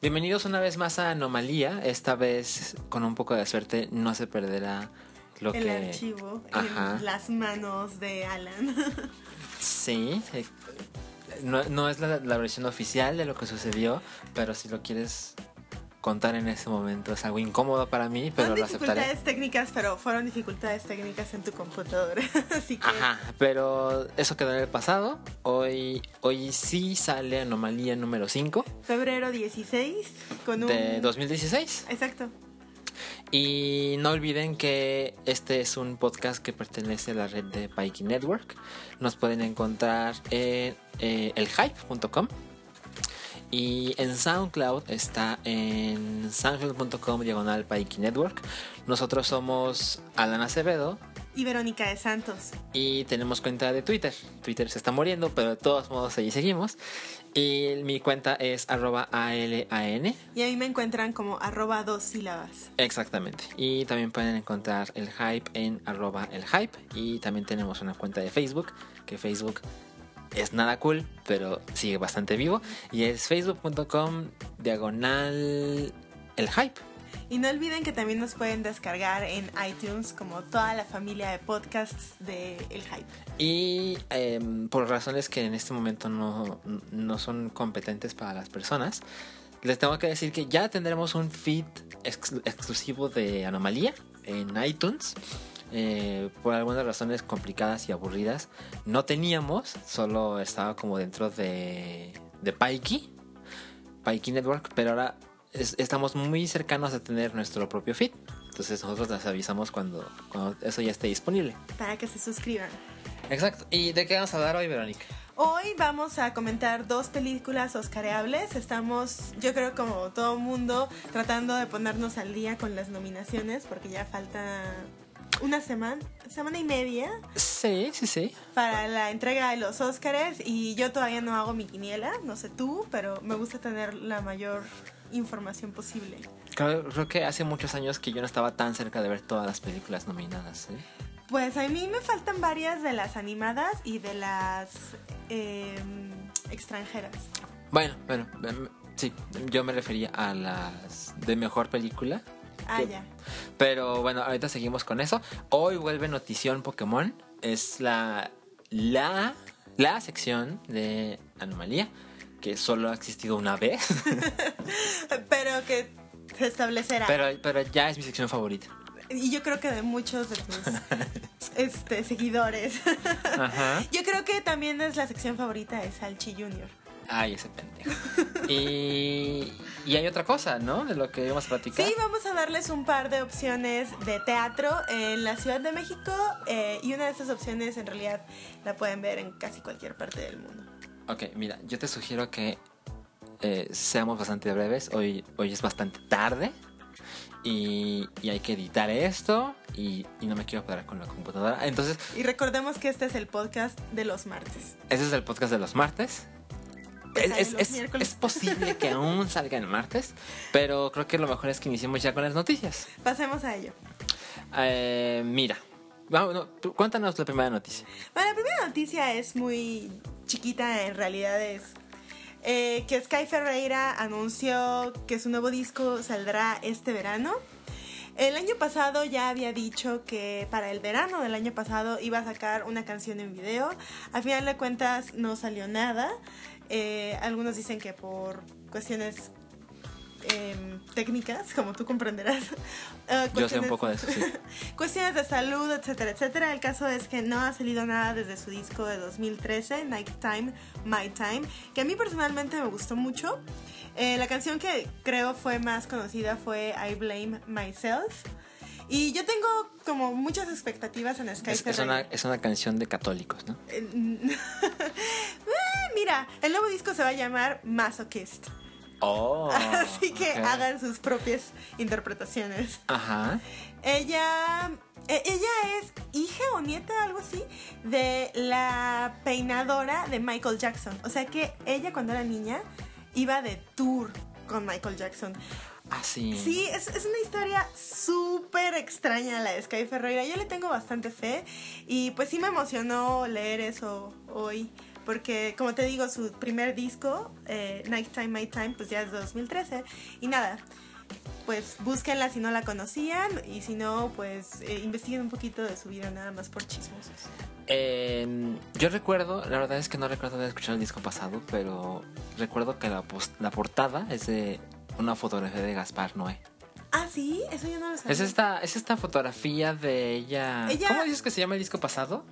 Bienvenidos una vez más a Anomalía. Esta vez, con un poco de suerte, no se perderá lo el que. archivo Ajá. en las manos de Alan. Sí. eh, No, no es la, la versión oficial de lo que sucedió, pero si lo quieres contar en ese momento es algo incómodo para mí, pero lo aceptaré. dificultades técnicas, pero fueron dificultades técnicas en tu computadora. Así que Ajá, pero eso quedó en el pasado. Hoy, hoy sí sale Anomalía número 5 febrero 16 con un... de 2016. Exacto. Y no olviden que este es un podcast que pertenece a la red de Pikey Network. Nos pueden encontrar en eh, elhype.com. Y en SoundCloud está en soundcloud.com diagonal Pikey Network. Nosotros somos Alan Acevedo Y Verónica de Santos. y tenemos cuenta de Twitter. Twitter se está muriendo, pero de todos modos allí seguimos. Y mi cuenta es arroba ALAN. Y ahí me encuentran como arroba dos sílabas. Exactamente. Y también pueden encontrar el hype en arroba el hype. Y también tenemos una cuenta de Facebook, que Facebook es nada cool, pero sigue bastante vivo. Y es facebook.com diagonal el hype. Y no olviden que también nos pueden descargar en iTunes como toda la familia de podcasts de El Hype. Y em, por razones que en este momento no, no son competentes para las personas, les tengo que decir que ya tendremos un feed ex- exclusivo de Anomalía en iTunes. Eh, por algunas razones complicadas y aburridas no teníamos, solo estaba como dentro de, de Pikey, Pikey Network, pero ahora es- estamos muy cercanos a tener nuestro propio feed. Entonces nosotros les avisamos cuando, cuando eso ya esté disponible. Para que se suscriban. Exacto. ¿Y de qué vamos a hablar hoy, Verónica? Hoy vamos a comentar dos películas oscareables. Estamos, yo creo como todo mundo, tratando de ponernos al día con las nominaciones porque ya falta una semana, semana y media Sí, sí, sí. para la entrega de los Óscares y yo todavía no hago mi quiniela, no sé tú, pero me gusta tener la mayor información posible. Creo, creo que hace muchos años que yo no estaba tan cerca de ver todas las películas nominadas. ¿eh? Pues a mí me faltan varias de las animadas y de las eh, extranjeras. Bueno, bueno, em, sí, yo me refería a las de mejor película. Ah, ya. Pero bueno, ahorita seguimos con eso. Hoy vuelve Notición Pokémon. Es la, la, la sección de Anomalía que solo ha existido una vez. Pero que se establecerá. pero, pero ya es mi sección favorita. Y yo creo que de muchos de tus este, seguidores. Ajá. Yo creo que también es la sección favorita de Salchi Junior. Ay, ese pendejo. Y, y hay otra cosa, ¿no? De lo que íbamos a platicar. Sí, vamos a darles un par de opciones de teatro en la Ciudad de México eh, y una de esas opciones en realidad la pueden ver en casi cualquier parte del mundo. Ok, mira, yo te sugiero que eh, seamos bastante breves. Hoy, hoy es bastante tarde. Y, y hay que editar esto. Y, y no me quiero parar con la computadora. Entonces, Y recordemos que este es el podcast de los martes. ese es el podcast de los martes. Que Es, sale los es- miércoles. es posible que aún salga el martes. Pero creo que lo mejor es que iniciemos ya con las noticias. Pasemos a ello. Eh, mira, vamos, no, cuéntanos la primera noticia. Bueno, la primera noticia es muy chiquita, en realidad es eh, que Sky Ferreira anunció que su nuevo disco saldrá este verano. El año pasado ya había dicho que para el verano del año pasado iba a sacar una canción en video. Al final de cuentas no salió nada. Eh, algunos dicen que por cuestiones em, técnicas, como tú comprenderás. eh, Yo sé un poco de eso, sí. cuestiones de salud, etcétera, etcétera. El caso es que no ha salido nada desde su disco de 2013, Nighttime, My Time, que a mí personalmente me gustó mucho. Eh, la canción que creo fue más conocida fue I Blame Myself. Y yo tengo como muchas expectativas en Sky Es, es una, es una canción de católicos, ¿no? Eh, eh, Mira, el nuevo disco se va a llamar Masochist. Oh, Así que hagan sus propias interpretaciones. Ajá. Ella, e- ella es hija o nieta, algo así, de la peinadora de Michael Jackson. O sea que ella cuando era niña iba de tour con Michael Jackson. Ah, sí. Sí, es, es una historia súper extraña la de Sky Ferreira. Yo le tengo bastante fe y pues sí me emocionó leer eso hoy porque como te digo, su primer disco, eh, Nighttime, My Time, pues ya es de 2013. Y nada, pues búsquenla si no la conocían y si no, pues eh, investiguen un poquito de su vida nada más por chismosos. Eh, yo recuerdo, la verdad es que no recuerdo haber escuchado el disco pasado, pero recuerdo que la, la portada es de una fotografía de Gaspar Noé. Ah, sí, eso yo no lo sabía. Es esta, es esta fotografía de ella. Ella- ¿Cómo dices que se llama el disco pasado?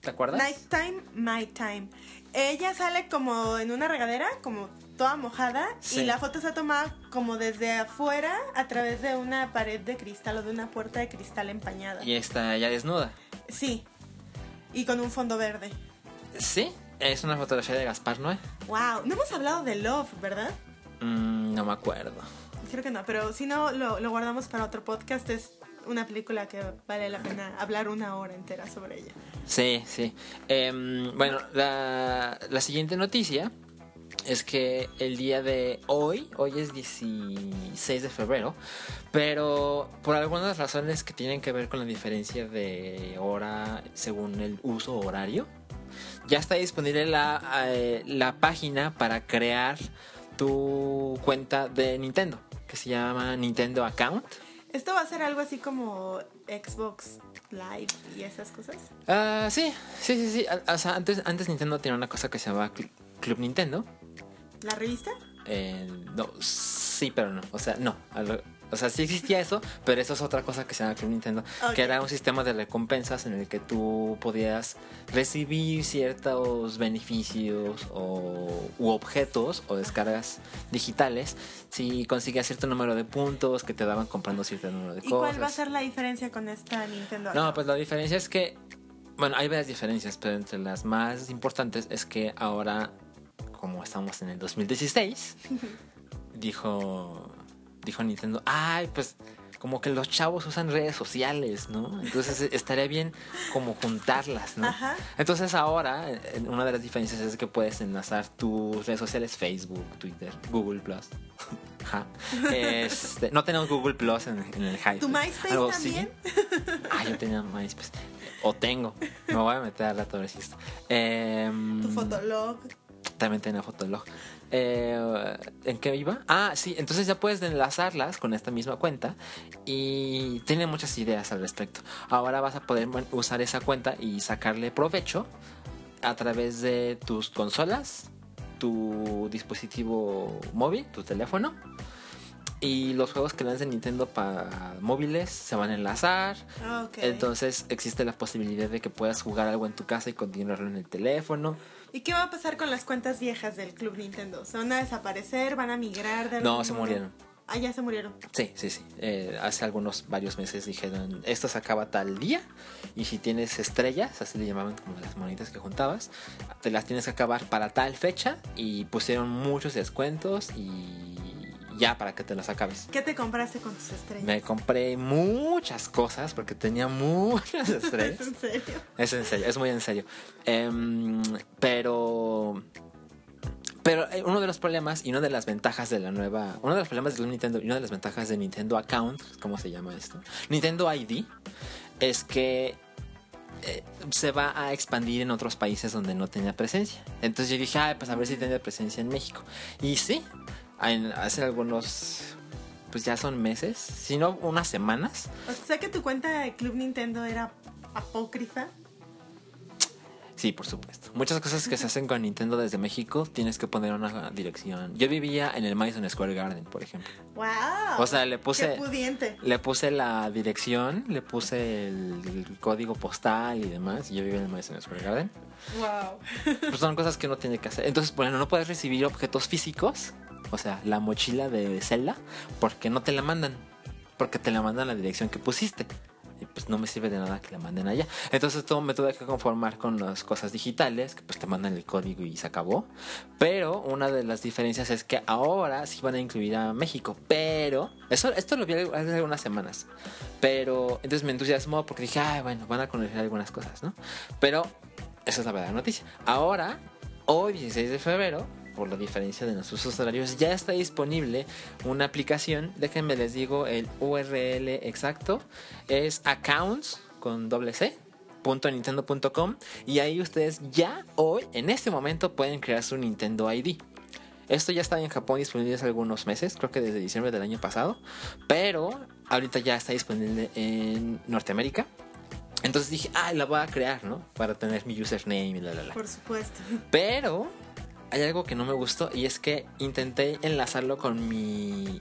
¿Te acuerdas? Nighttime, My Time. Ella sale como en una regadera, como toda mojada, Sí. y la foto se toma como desde afuera a través de una pared de cristal o de una puerta de cristal empañada. Y está ella desnuda. Sí. Y con un fondo verde. Sí, es una fotografía de Gaspar Noé. Wow, no hemos hablado de Love, ¿verdad? Mm, no me acuerdo. Creo que no, pero si no, lo, lo guardamos para otro podcast. Es una película que vale la pena hablar una hora entera sobre ella. Sí, sí. Em, bueno, la, la siguiente noticia es que el día de hoy, hoy es 16 de febrero, pero por algunas razones que tienen que ver con la diferencia de hora según el uso horario, ya está disponible la, eh, la página para crear tu cuenta de Nintendo, que se llama Nintendo Account. ¿Esto va a ser algo así como Xbox Live y esas cosas? Ah, sí, sí, sí, sí. O sea, antes, antes Nintendo tenía una cosa que se llamaba Cl- Club Nintendo. ¿La revista? Eh, no, sí, pero no. O sea, no. O sea, sí existía eso, pero eso es otra cosa que se llama Club Nintendo, que era un sistema de recompensas en el que tú podías recibir ciertos beneficios o, u objetos o descargas digitales si conseguías cierto número de puntos que te daban comprando cierto número de ¿Y cosas. cuál va a ser la diferencia con esta Nintendo? No, pues la diferencia es que, bueno, hay varias diferencias, pero entre las más importantes es que ahora, como estamos en el 2016, dijo, dijo Nintendo, ay, pues como que los chavos usan redes sociales, ¿no? Entonces estaría bien como juntarlas, ¿no? Ajá. Entonces ahora, eh, una de las diferencias es que puedes enlazar tus redes sociales, Facebook, Twitter, Google Plus. Ajá. Este, no tenemos Google Plus en, en el Hype. ¿Tu MySpace también? Ah, yo tenía MySpace. O tengo. Me voy a meter a ver si esto. Em, Tu Fotolog. También tenía Fotolog. Eh, ¿En qué iba? Ah, sí. Entonces ya puedes enlazarlas con esta misma cuenta. Y tiene muchas ideas al respecto. Ahora vas a poder usar esa cuenta y sacarle provecho a través de tus consolas, tu dispositivo móvil, tu teléfono. Y los juegos que lance Nintendo para móviles se van a enlazar. Ah. Entonces existe la posibilidad de que puedas jugar algo en tu casa y continuarlo en el teléfono. ¿Y qué va a pasar con las cuentas viejas del Club Nintendo? ¿Se van a desaparecer? ¿Van a migrar de No, se modo? murieron. Ah, ya se murieron. Sí, sí, sí. Eh, hace algunos varios meses dijeron, esto se acaba tal día y si tienes estrellas, así le llamaban como las monitas que juntabas, te las tienes que acabar para tal fecha y pusieron muchos descuentos y ya para que te las acabes. ¿Qué te compraste con tus estrellas? Me compré muchas cosas porque tenía muchas ¿Es estrellas. en serio? Es en serio, es muy en serio. Em, pero. Pero eh, uno de los problemas y una de las ventajas de la nueva. Uno de los problemas de Nintendo y una de las ventajas de Nintendo Account, ¿cómo se llama esto? Nintendo ID, es que eh, se va a expandir en otros países donde no tenía presencia. Entonces yo dije, ay, pues a ver si tiene presencia en México. Y sí, en- hace algunos. Pues ya son meses, si no unas semanas. O sea que tu cuenta de Club Nintendo era apócrifa. Sí, por supuesto. Muchas cosas que se hacen con Nintendo desde México tienes que poner una dirección. Yo vivía en el Madison Square Garden, por ejemplo. ¡Wow! O sea, le puse- ¡Qué pudiente! Le puse la dirección, le puse el, el código postal y demás. Yo vivía en el Madison Square Garden. ¡Wow! Pues son cosas que uno tiene que hacer. Entonces, bueno, no puedes recibir objetos físicos. O sea, la mochila de Zelda. Porque no te la mandan. Porque te la mandan a la dirección que pusiste. Y pues no me sirve de nada que la manden allá. Entonces todo me tuve que conformar con las cosas digitales. Que pues te mandan el código y se acabó. Pero una de las diferencias es que ahora sí van a incluir a México. Pero... Eso, esto lo vi hace algunas semanas. Pero entonces me entusiasmó porque dije, ay, bueno, van a conocer algunas cosas, ¿no? Pero esa es la verdadera noticia. Ahora, hoy 16 de febrero, por la diferencia de nuestros usos horarios, ya está disponible una aplicación. Déjenme les digo el URL exacto. Es accounts con doble C. .nintendo.com y ahí ustedes ya hoy, en este momento, pueden crear su Nintendo ID. Esto ya está en Japón disponible hace algunos meses, creo que desde diciembre del año pasado, pero ahorita ya está disponible en Norteamérica. Entonces dije, ah, la voy a crear, ¿no? Para tener mi username y la, la, la. Por supuesto. Pero hay algo que no me gustó y es que intenté enlazarlo con mi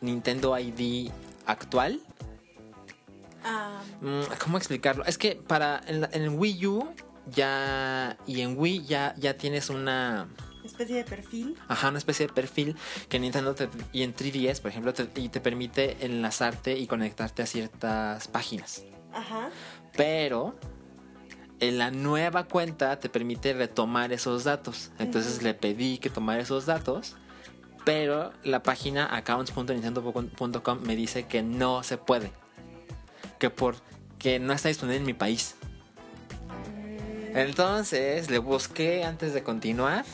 Nintendo ID actual. Ah, Mm, ¿Cómo explicarlo? Es que para en, Wii U ya y en Wii ya, ya tienes una especie de perfil. ajá, una especie de perfil que Nintendo te- y en 3DS, por ejemplo, te, y te permite enlazarte y conectarte a ciertas páginas. Ajá. Pero en la nueva cuenta te permite retomar esos datos. Entonces le pedí que tomara esos datos. Pero la página accounts.nintendo.com me dice que no se puede. Que porque no está disponible en mi país. Entonces le busqué antes de continuar.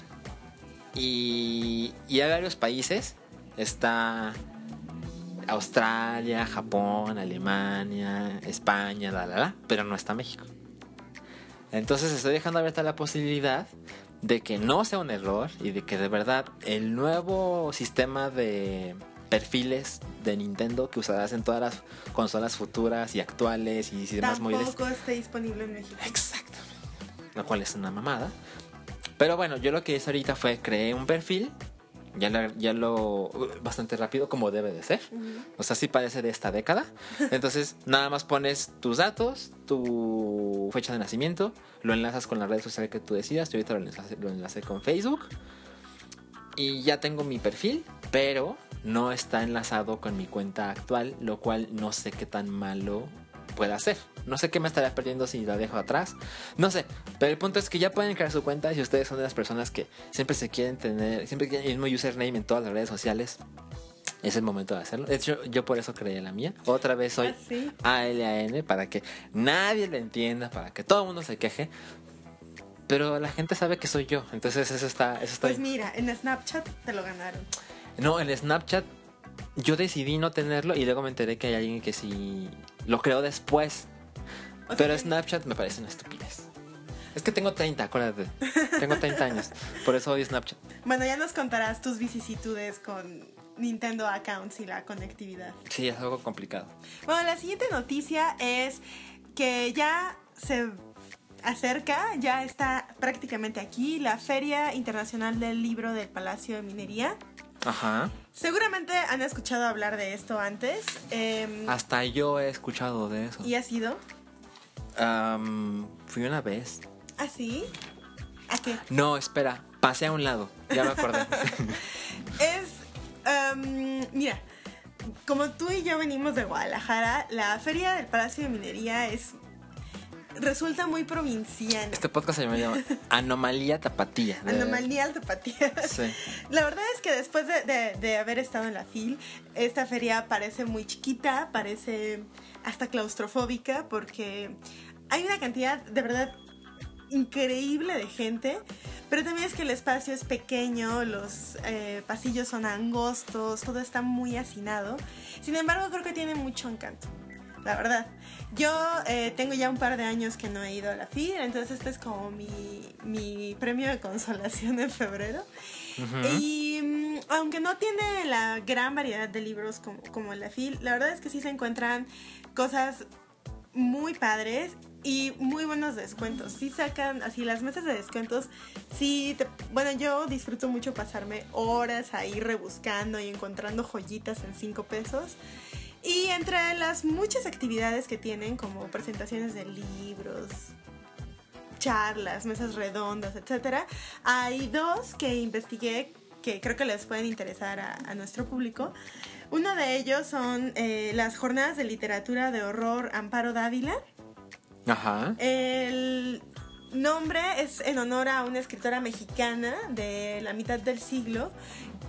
Y, y hay varios países. Está Australia, Japón, Alemania, España, la, la, la. Pero no está México. Entonces estoy dejando abierta la posibilidad de que no sea un error y de que de verdad el nuevo sistema de perfiles de Nintendo que usarás en todas las consolas futuras y actuales y demás móviles Tampoco está disponible en México. Exactamente. Lo cual es una mamada. Pero bueno, yo lo que hice ahorita fue creé un perfil. Ya lo, ya lo bastante rápido como debe de ser. O sea, sí parece de esta década. Entonces, nada más pones tus datos, tu fecha de nacimiento, lo enlazas con la red social que tú decidas. Yo ahorita lo enlacé, lo enlacé con Facebook. Y ya tengo mi perfil, pero no está enlazado con mi cuenta actual, lo cual no sé qué tan malo pueda ser. No sé qué me estaría perdiendo si la dejo atrás. No sé, pero el punto es que ya pueden crear su cuenta si ustedes son de las personas que siempre se quieren tener, siempre quieren el mismo username en todas las redes sociales. Es el momento de hacerlo. De hecho, yo por eso creé la mía. Otra vez soy Ah, sí. ALAN para que nadie le entienda, para que todo el mundo se queje. Pero la gente sabe que soy yo. Entonces eso está, eso está Pues mira, en Snapchat te lo ganaron. no, el Snapchat yo decidí no tenerlo y luego me enteré que hay alguien que sí lo creó después. O sea, Pero Snapchat me parece una estupidez. Es que tengo 30, acuérdate. Tengo 30 años. Por eso odio Snapchat. Bueno, ya nos contarás tus vicisitudes con Nintendo Accounts y la conectividad. Sí, es algo complicado. Bueno, la siguiente noticia es que ya se acerca, ya está prácticamente aquí, la Feria Internacional del Libro del Palacio de Minería. Ajá. Seguramente han escuchado hablar de esto antes. em, Hasta yo he escuchado de eso. ¿Y ha sido? Fui una vez. ¿Así? ¿A qué? No, espera. Pasé a un lado. Ya me acordé. Es, mira, como tú y yo venimos de Guadalajara, la Feria del Palacio de Minería es resulta muy provinciana. este podcast se llama Anomalía Tapatía. De- Anomalía tapatía. Sí. La verdad es que después de, de- de haber estado en la FIL, esta feria parece muy chiquita, parece hasta claustrofóbica, porque hay una cantidad de verdad increíble de gente, pero también es que el espacio es pequeño, los eh, pasillos son angostos, todo está muy hacinado. Sin embargo, creo que tiene mucho encanto. La verdad, yo eh, tengo ya un par de años que no he ido a la FIL, entonces este es como mi, mi premio de consolación en febrero. Ujú. Y mm, aunque no tiene la gran variedad de libros como, como la FIL, la verdad es que sí se encuentran cosas muy padres y muy buenos descuentos. Sí sacan así las mesas de descuentos. Sí, te- bueno, yo disfruto mucho pasarme horas ahí rebuscando y encontrando joyitas en 5 pesos. Y entre las muchas actividades que tienen, como presentaciones de libros, charlas, mesas redondas, etcétera, hay dos que investigué que creo que les pueden interesar a, a nuestro público. Uno de ellos son eh, las jornadas de literatura de horror Amparo Dávila. Ajá. El nombre es en honor a una escritora mexicana de la mitad del siglo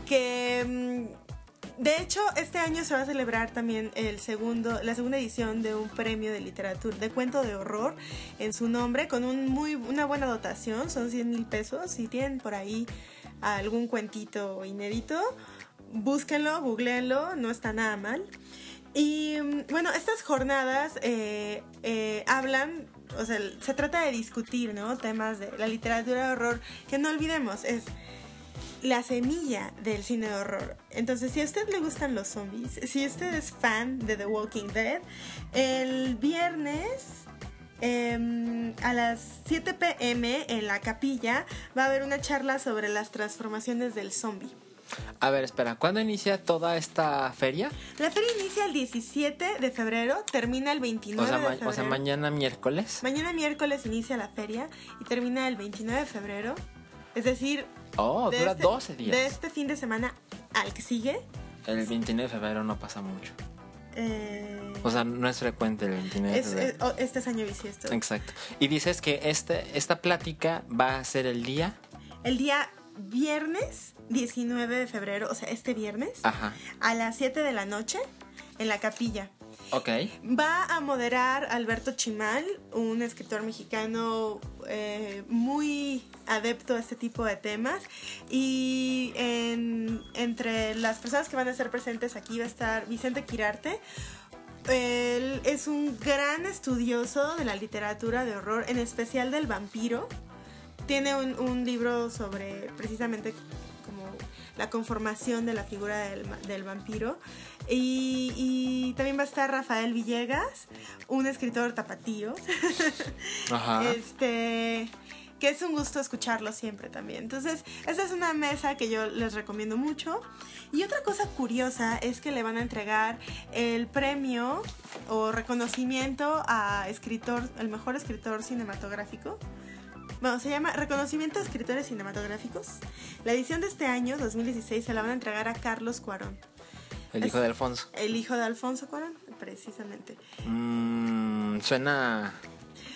que mm, de hecho este año se va a celebrar también el segundo la segunda edición de un premio de literatura de cuento de horror en su nombre con un muy una buena dotación son 100 mil pesos si tienen por ahí algún cuentito inédito búsquenlo googleenlo no está nada mal y mm, bueno, estas jornadas eh, eh, hablan o sea, se trata de discutir, ¿no? Temas de la literatura de horror, que no olvidemos, es la semilla del cine de horror. Entonces, si a usted le gustan los zombies, si usted es fan de The Walking Dead, el viernes em, a las 7 pm en la capilla va a haber una charla sobre las transformaciones del zombie. A ver, espera, ¿cuándo inicia toda esta feria? La feria inicia el 17 de febrero, termina el 29 O sea, de febrero. o sea, mañana miércoles. Mañana miércoles inicia la feria y termina el 29 de febrero. Es decir, Oh, de dura este- 12 días. De este fin de semana al que sigue. El 29 de febrero no pasa mucho. eh, O sea, no es frecuente el 29 de febrero. es- oh, este es año bisiesto. Exacto. Y dices que este, esta plática va a ser el día. El día viernes 19 de febrero, o sea, este viernes, Ajá. a las 7 de la noche, en la capilla. Va a moderar Alberto Chimal, un escritor mexicano eh, muy adepto a este tipo de temas. Y en- entre las personas que van a estar presentes aquí va a estar Vicente Quirarte. Él es un gran estudioso de la literatura de horror, en especial del vampiro. Tiene un, libro sobre precisamente como la conformación de la figura del vampiro. Y, y también va a estar Rafael Villegas, un escritor tapatío. Ajá. Este que es un gusto escucharlo siempre también. Entonces, esta es una mesa que yo les recomiendo mucho. Y otra cosa curiosa es que le van a entregar el premio o reconocimiento a escritor, el mejor escritor cinematográfico. Bueno, se llama Reconocimiento a Escritores Cinematográficos. La edición de este año, 2016, se la van a entregar a Carlos Cuarón, El hijo de Alfonso. el hijo de Alfonso Cuarón, precisamente. Mm, suena.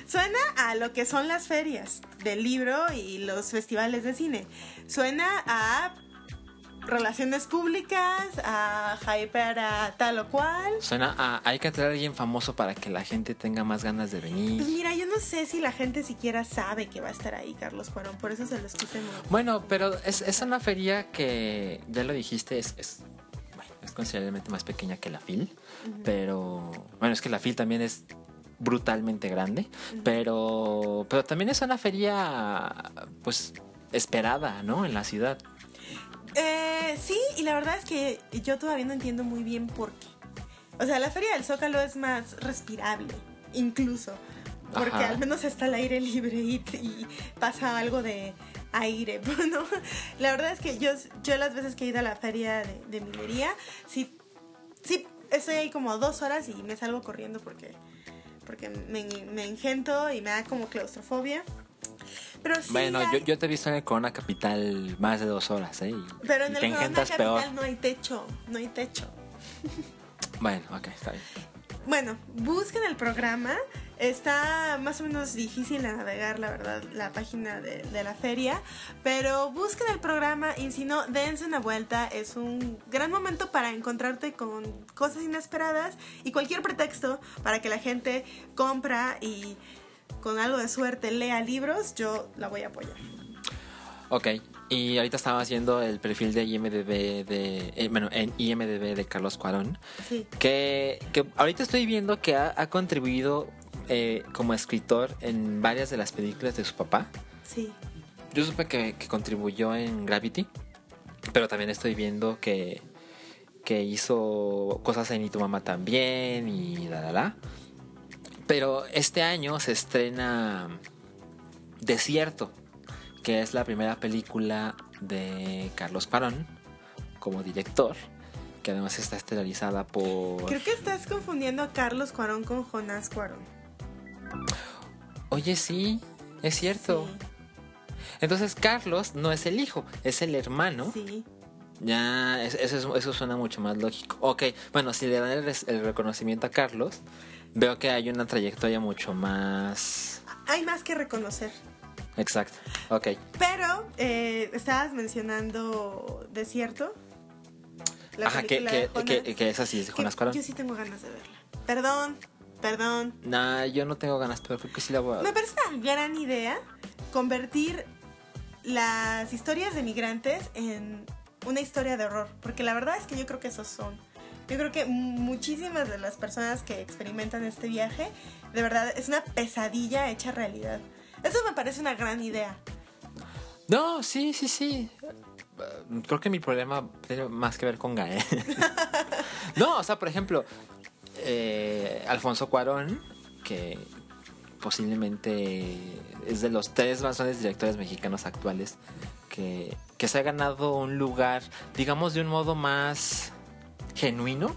Suena a lo que son las ferias del libro y los festivales de cine. Suena a relaciones públicas, a hyper a tal o cual. Suena a. Hay que traer a alguien famoso para que la gente tenga más ganas de Pues venir. mira, yo no sé si la gente siquiera sabe que va a estar ahí Carlos Cuarón, por eso se los quise mo- Bueno, pero es, es una feria que, ya lo dijiste, es, es, es considerablemente más pequeña que la FIL. Pero. Bueno, es que la FIL también es brutalmente grande. Pero. Pero también es una feria. Pues. Esperada, ¿no? En la ciudad. Eh, sí, y la verdad es que yo todavía no entiendo muy bien por qué. O sea, la Feria del Zócalo es más respirable, incluso. Porque Ajá. al menos está al aire libre y, y pasa algo de aire, ¿no? La verdad es que yo, yo las veces que he ido a la feria de, de minería, sí, sí, estoy ahí como dos horas y me salgo corriendo porque, porque me, me engento y me da como claustrofobia. Pero sí bueno, hay- yo, yo te he visto en el Corona Capital más de dos horas, ¿eh? Pero en el Corona Capital peor. no hay techo, no hay techo. Bueno, ok, está bien. Bueno, busquen el programa. Está más o menos difícil de navegar, la verdad, la página de, de la feria. Pero busquen el programa y si no, dense una vuelta. Es un gran momento para encontrarte con cosas inesperadas y cualquier pretexto para que la gente compra y con algo de suerte lea libros. Yo la voy a apoyar. Ok, y ahorita estaba haciendo el perfil de IMDB de. eh, bueno, en IMDB de Carlos Cuarón. Sí. Que, que ahorita estoy viendo que ha, ha contribuido eh, como escritor en varias de las películas de su papá. Sí. Yo supe que, que contribuyó en Gravity, pero también estoy viendo que, que hizo cosas en Y tu mamá también y la la la. Pero este año se estrena Desierto, que es la primera película de Carlos Cuarón como director, que además está estelarizada por... Creo que estás confundiendo a Carlos Cuarón con Jonás Cuarón. Oye, sí, es cierto. Entonces Carlos no es el hijo, es el hermano. Sí. Ya, es- eso, es- eso suena mucho más lógico. Ok, bueno, si le dan el, reconocimiento a Carlos, veo que hay una trayectoria mucho más... Hay más que reconocer. Exacto, ok. Pero eh, estabas mencionando Desierto. La Ajá, que, que, que, que es de que Jonas Cuarón. Yo sí tengo ganas de verla. Perdón, perdón. Nah, yo no tengo ganas, pero creo que sí la voy a Me parece una gran idea convertir las historias de migrantes en una historia de horror. Porque la verdad es que yo creo que esos son Yo creo que muchísimas de las personas que experimentan este viaje, de verdad, es una pesadilla hecha realidad. Eso me parece una gran idea. No, sí, sí, sí. Creo que mi problema tiene más que ver con Gael. no, o sea, por ejemplo, eh, Alfonso Cuarón, que posiblemente es de los tres más grandes directores mexicanos actuales, que, que se ha ganado un lugar, digamos, de un modo más genuino.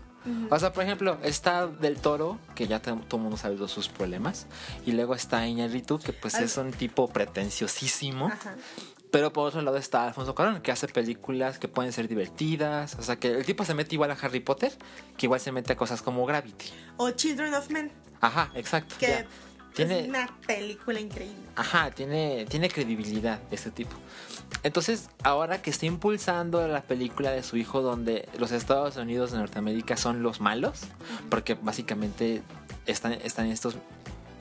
O sea, por ejemplo, está Del Toro, que ya todo el mundo sabe de sus problemas. Y luego está Iñárritu, que pues es un tipo pretenciosísimo. Pero por otro lado está Alfonso Cuarón, que hace películas que pueden ser divertidas. O sea, que el tipo se mete igual a Harry Potter, que igual se mete a cosas como Gravity. O Children of Men. Ajá, exacto. Que tiene, es una película increíble. Ajá, tiene, tiene credibilidad este tipo. Entonces, ahora que está impulsando la película de su hijo donde los Estados Unidos de Norteamérica son los malos, porque básicamente están, están estos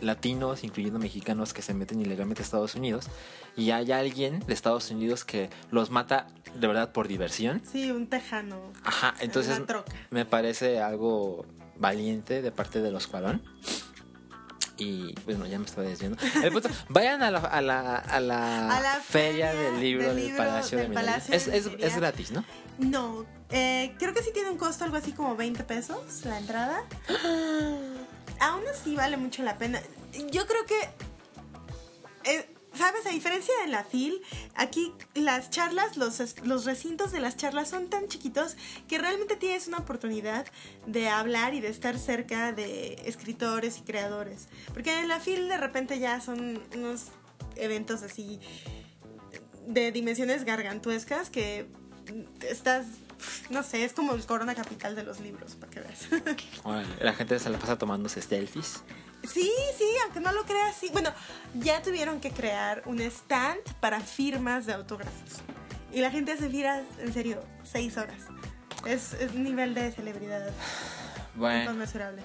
latinos, incluyendo mexicanos, que se meten ilegalmente a Estados Unidos, y hay alguien de Estados Unidos que los mata de verdad por diversión. Sí, un tejano. Ajá, entonces me parece algo valiente de parte de los Cuarón. Y bueno, ya me estaba diciendo. vayan a la, a la, a la, feria, del libro del, Palacio de Minería. Es, es, es, gratis, ¿no? No, eh, creo que sí tiene un costo algo así como 20 pesos la entrada. Aún así vale mucho la pena. Yo creo que eh, Sabes, a diferencia de la FIL, aquí las charlas, los, los recintos de las charlas son tan chiquitos que realmente tienes una oportunidad de hablar y de estar cerca de escritores y creadores. Porque en la FIL de repente ya son unos eventos así de dimensiones gargantuescas que estás no sé, es como el corona capital de los libros, para que veas. la gente se la pasa tomándose selfies. Sí, sí, aunque no lo creas, sí. Bueno, ya tuvieron que crear un stand para firmas de autógrafos. Y la gente se fira, en serio, seis horas. Es, un nivel de celebridad bueno. inconmensurable.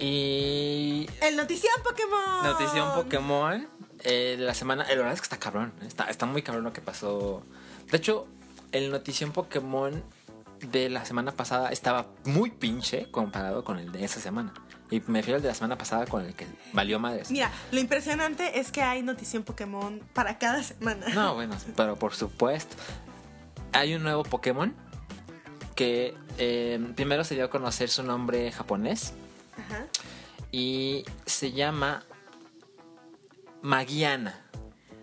Y... El Notición Pokémon. Notición Pokémon. Eh, la semana... La verdad es que está cabrón. Está, está muy cabrón lo que pasó. De hecho, el Notición Pokémon de la semana pasada estaba muy pinche comparado con el de esa semana. Y me refiero al de la semana pasada con el que valió madres. Mira, lo impresionante es que hay notición Pokémon para cada semana. No, bueno, pero por supuesto. Hay un nuevo Pokémon que eh, primero se dio a conocer su nombre japonés. Ajá. Y se llama Magiana.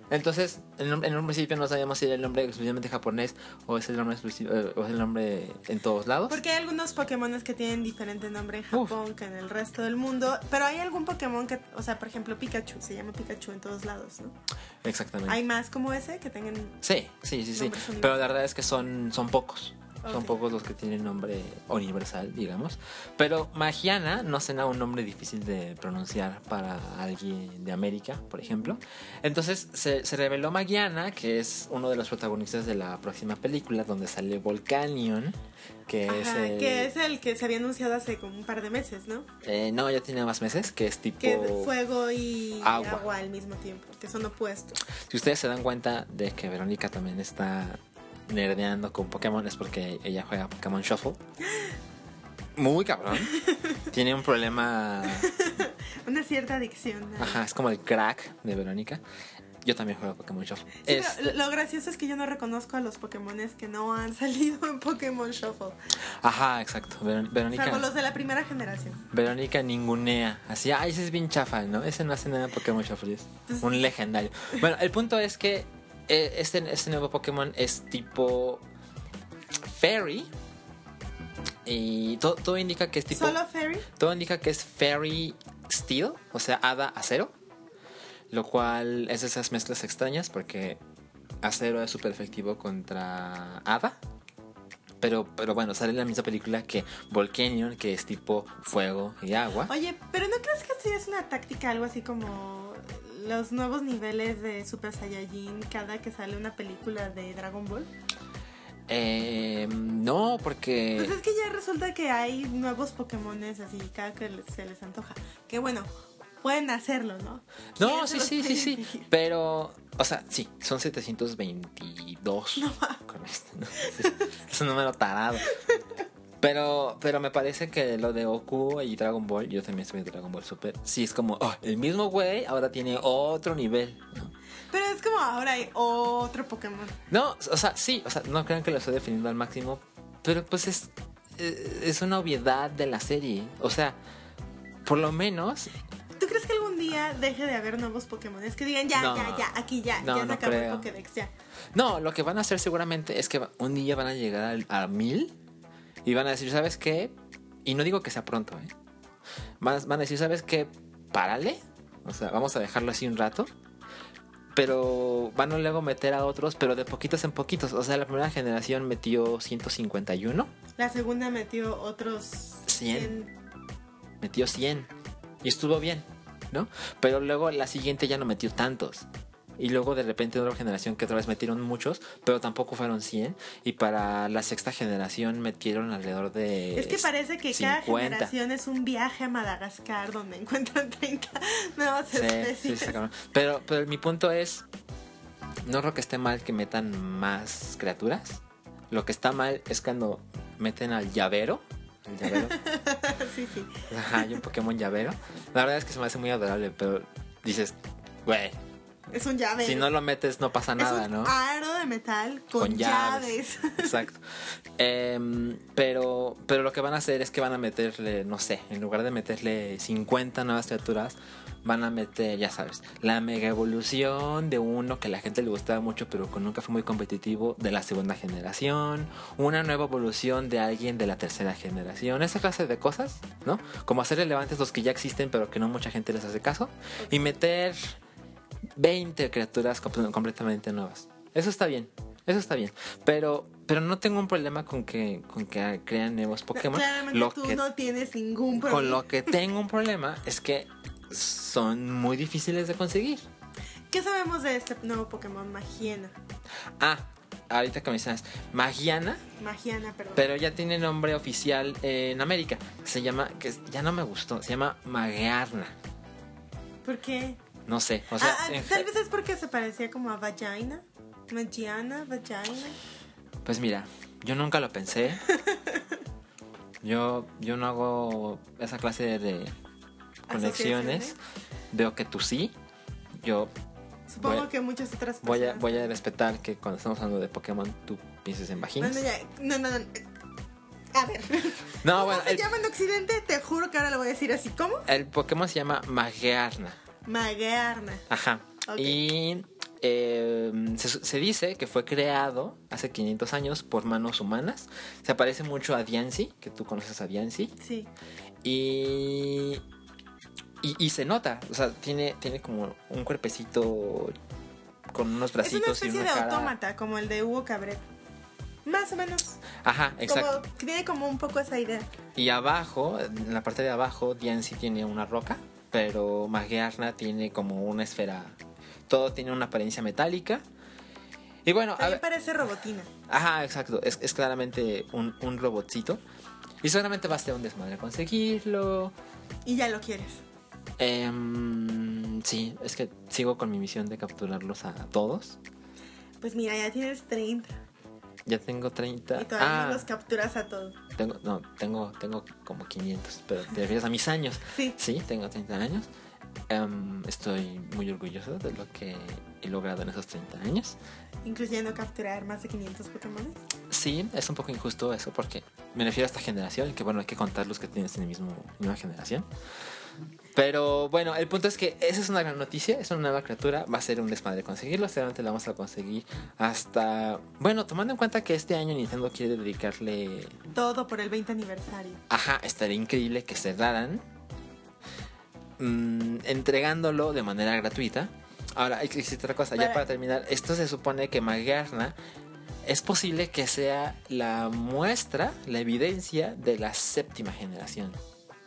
Entonces, en, un principio no sabíamos si era el nombre exclusivamente japonés o es el nombre exclusivo, eh, o es el nombre en todos lados. Porque hay algunos Pokémon que tienen diferente nombre en Japón que en el resto del mundo. Pero hay algún Pokémon que, o sea, por ejemplo, Pikachu, se llama Pikachu en todos lados, ¿no? Exactamente. ¿Hay más como ese que tengan. Sí, sí, sí, sí. Pero la verdad es que son, son pocos. Son pocos los que tienen nombre universal, digamos. Pero Magiana no será un nombre difícil de pronunciar para alguien de América, por ejemplo. Entonces se, reveló Magiana, que es uno de los protagonistas de la próxima película, donde sale Volcanion. Que, es el, que es el que se había anunciado hace como un par de meses, ¿no? Eh, no, ya tiene más meses, que es tipo... Que fuego y agua al mismo tiempo, que son opuestos. Si ustedes se dan cuenta de que Verónica también está nerdeando con Pokémon es porque ella juega Pokémon Shuffle. Muy cabrón. Tiene un problema. Una cierta adicción. Ajá, es como el crack de Verónica. Yo también juego Pokémon Shuffle. lo gracioso es que yo no reconozco a los Pokémon que no han salido en Pokémon Shuffle. Ajá, exacto. Verónica. Salvo los de la primera generación. Verónica ningunea. Así, ah, ese es bien chafa, ¿no? Ese no hace nada en Pokémon Shuffle. Es un legendario. Bueno, el punto es que este, este nuevo Pokémon es tipo Fairy. Y todo, todo, indica que es tipo. ¿Solo Fairy? Todo indica que es Fairy Steel, o sea, hada acero. Lo cual es esas mezclas extrañas porque acero es súper efectivo contra hada. Pero, pero bueno, sale en la misma película que Volcanion, que es tipo fuego y agua. Oye, pero ¿no crees que esto es una táctica algo así como los nuevos niveles de Super Saiyajin cada que sale una película de Dragon Ball? Eh, no, porque... Pues es que ya resulta que hay nuevos Pokémones así cada que se les antoja. Que bueno, pueden hacerlo, ¿no? No, sí, sí, sí, sí. Pero, o sea, sí, son 722 con esto, ¿no? Es un número tarado. Pero, pero me parece que lo de Goku y Dragon Ball, yo también estoy de Dragon Ball Super, sí es como, oh, el mismo güey ahora tiene otro nivel, ¿no? Pero es como ahora hay otro Pokémon. No, o sea, sí, o sea, no crean que lo estoy definiendo al máximo, pero pues es, eh, es una obviedad de la serie. O sea, por lo menos ¿Tú crees que algún día deje de haber nuevos Pokémon? Es que digan, ya, No. ya, ya, aquí ya, No, ya se no acabó el creo. Pokédex, ya. No, lo que van a hacer seguramente es que un día van a llegar al- a, mil y van a decir, ¿sabes qué? Y no digo que sea pronto, ¿eh? Van, van a decir, ¿sabes qué? Párale. O sea, vamos a dejarlo así un rato. Pero van a luego meter a otros, pero de poquitos en poquitos. O sea, la primera generación metió 151, La segunda metió otros 100. metió 100. Y estuvo bien, ¿no? Pero luego la siguiente ya no metió tantos. Y luego de repente otra generación que otra vez metieron muchos, pero tampoco fueron 100. Y para la sexta generación metieron alrededor de... Es que parece que cada 50. generación es un viaje a Madagascar donde encuentran 30 nuevas Sí, especies. Pero, pero mi punto es, no creo que esté mal que metan más criaturas. Lo que está mal es cuando meten al llavero. El llavero. sí, sí. Ajá, hay un Pokémon llavero. La verdad es que se me hace muy adorable, pero dices, güey, Es un llave. si no lo metes no pasa nada, es un ¿no? aro de metal con, llaves. Exacto. Em, pero, pero lo que van a hacer es que van a meterle, no sé, en lugar de meterle 50 nuevas criaturas, van a meter, ya sabes, la mega evolución de uno que a la gente le gustaba mucho, pero que nunca fue muy competitivo, de la segunda generación, una nueva evolución de alguien de la tercera generación, esa clase de cosas, ¿no? Como hacer relevantes los que ya existen, pero que no mucha gente les hace caso, y meter 20 criaturas comp- completamente nuevas. Eso está bien, eso está bien. Pero, pero no tengo un problema con que, con que crean nuevos Pokémon. Claramente Lo tú que, no tienes ningún problema. con lo que tengo un problema es que son muy difíciles de conseguir. ¿Qué sabemos de este nuevo Pokémon Magiana? Ah, ahorita que me dices, Magiana, Magiana, perdón. pero ya tiene nombre oficial en América. Se llama, que ya no me gustó, se llama Magearna. ¿Por qué? No sé, o sea, Ah, ah, tal vez es porque se parecía como a Vagina. Magiana, Vagina. Pues mira, yo nunca lo pensé. Yo, yo no hago esa clase de conexiones. Veo que tú sí. Yo Supongo a- que muchas otras personas. voy a, voy a respetar que cuando estamos hablando de Pokémon tú pienses en vaginas. Ya. No, no, no. A ver. No, ¿Cómo bueno, se el, llama en Occidente? Te juro que ahora lo voy a decir así. ¿Cómo? el Pokémon se llama Magearna. Magearna. Ajá. Y eh, se, se dice que fue creado hace 500 años por manos humanas. Se parece mucho a Diancie, que tú conoces a Diancie. Sí. Y, y, y se nota, o sea, tiene, tiene como un cuerpecito con unos Es una bracitos y especie una de cara. autómata, como el de Hugo Cabret. Más o menos. Ajá, exacto. Como, tiene como un poco esa idea. Y abajo, en la parte de abajo, Diancie tiene una roca, pero Magiarna tiene como una esfera. Todo tiene una apariencia metálica. Y bueno, a También ver, parece robotina. ajá, exacto, es, es claramente un, un robotcito. Y seguramente va a ser un desmadre conseguirlo. Y ya lo quieres. Em, sí, es que sigo con mi misión de capturarlos a todos. Pues mira, ya tienes 30. Ya tengo 30. Y todavía Ah, no los capturas a todos. tengo, no, tengo, tengo como 500, pero te refieres a mis años. Sí. Sí, tengo 30 años. Em, estoy muy orgulloso de lo que he logrado en esos 30 años. Incluyendo capturar más de 500 Pokémon. Sí, es un poco injusto eso porque me refiero a esta generación, que bueno, hay que contar los que tienes en la misma generación. Pero bueno, el punto es que esa es una gran noticia, es una nueva criatura, va a ser un desmadre conseguirlo, seguramente la vamos a conseguir hasta... Bueno, tomando en cuenta que este año Nintendo quiere dedicarle... Todo por el 20 aniversario. Ajá, estaría increíble que cerraran mm, entregándolo de manera gratuita. Ahora, existe otra cosa, ya Para- terminar, esto se supone que Magarna es posible que sea la muestra, la evidencia de la séptima generación.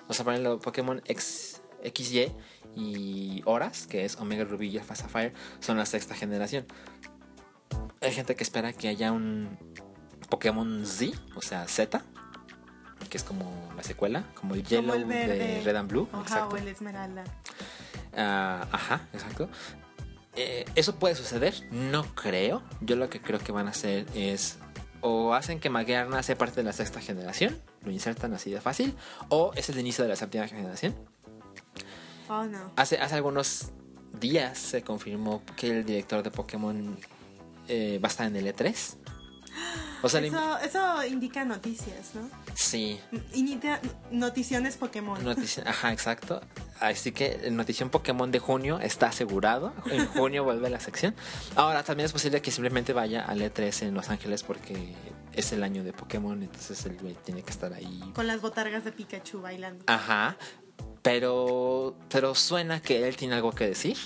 O sea, por ejemplo, Pokémon X, XY y Horas, que es Omega Ruby y Alpha Sapphire, son la sexta generación. Hay gente que espera que haya un Pokémon Z, o sea, Z, que es como la secuela, como el Yellow el de Red and Blue. Oja exacto. o el esmeralda. Ah, ajá, exacto. Eh, eso puede suceder, no creo. Yo lo que creo que van a hacer es o hacen que Magearna sea parte de la sexta generación, lo insertan así de fácil, o es el inicio de la séptima generación. Oh, no. Hace, hace algunos días se confirmó que el director de Pokémon eh, va a estar en el E3. O sea, Eso, eso indica noticias, ¿no? sí, Indica noticiones Pokémon. ajá, exacto. Así que notición Pokémon de junio está asegurado. En junio vuelve la sección. Ahora, también es posible que simplemente vaya al E3 en Los Ángeles porque es el año de Pokémon, entonces el güey tiene que estar ahí Con las botargas de Pikachu bailando. Ajá. Pero, pero suena que él tiene algo que decir.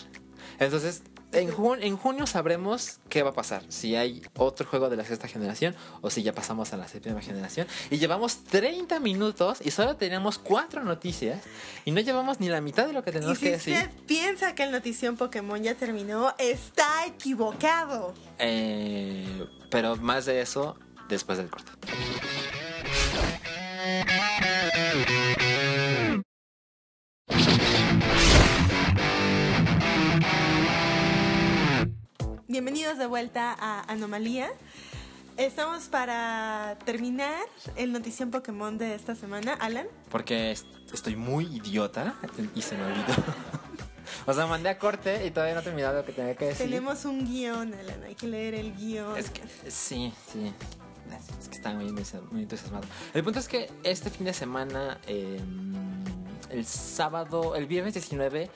Entonces, en, jun- en junio sabremos qué va a pasar. Si hay otro juego de la sexta generación o si ya pasamos a la séptima generación. Y llevamos 30 minutos y solo tenemos cuatro noticias. Y no llevamos ni la mitad de lo que Y tenemos si que decir. usted piensa que el notición Pokémon ya terminó, está equivocado. Eh, pero más de eso después del corte. Bienvenidos de vuelta a Anomalía. Estamos para terminar el notición Pokémon de esta semana. Alan, Porque est- estoy muy idiota y se me olvidó. o sea, mandé a corte y todavía no he terminado lo que tenía que decir. tenemos un guion, Alan. Hay que leer el guion. Es que sí, sí. Es que estaba muy, muy entusiasmado. El punto es que este fin de semana, eh, el sábado, el viernes 19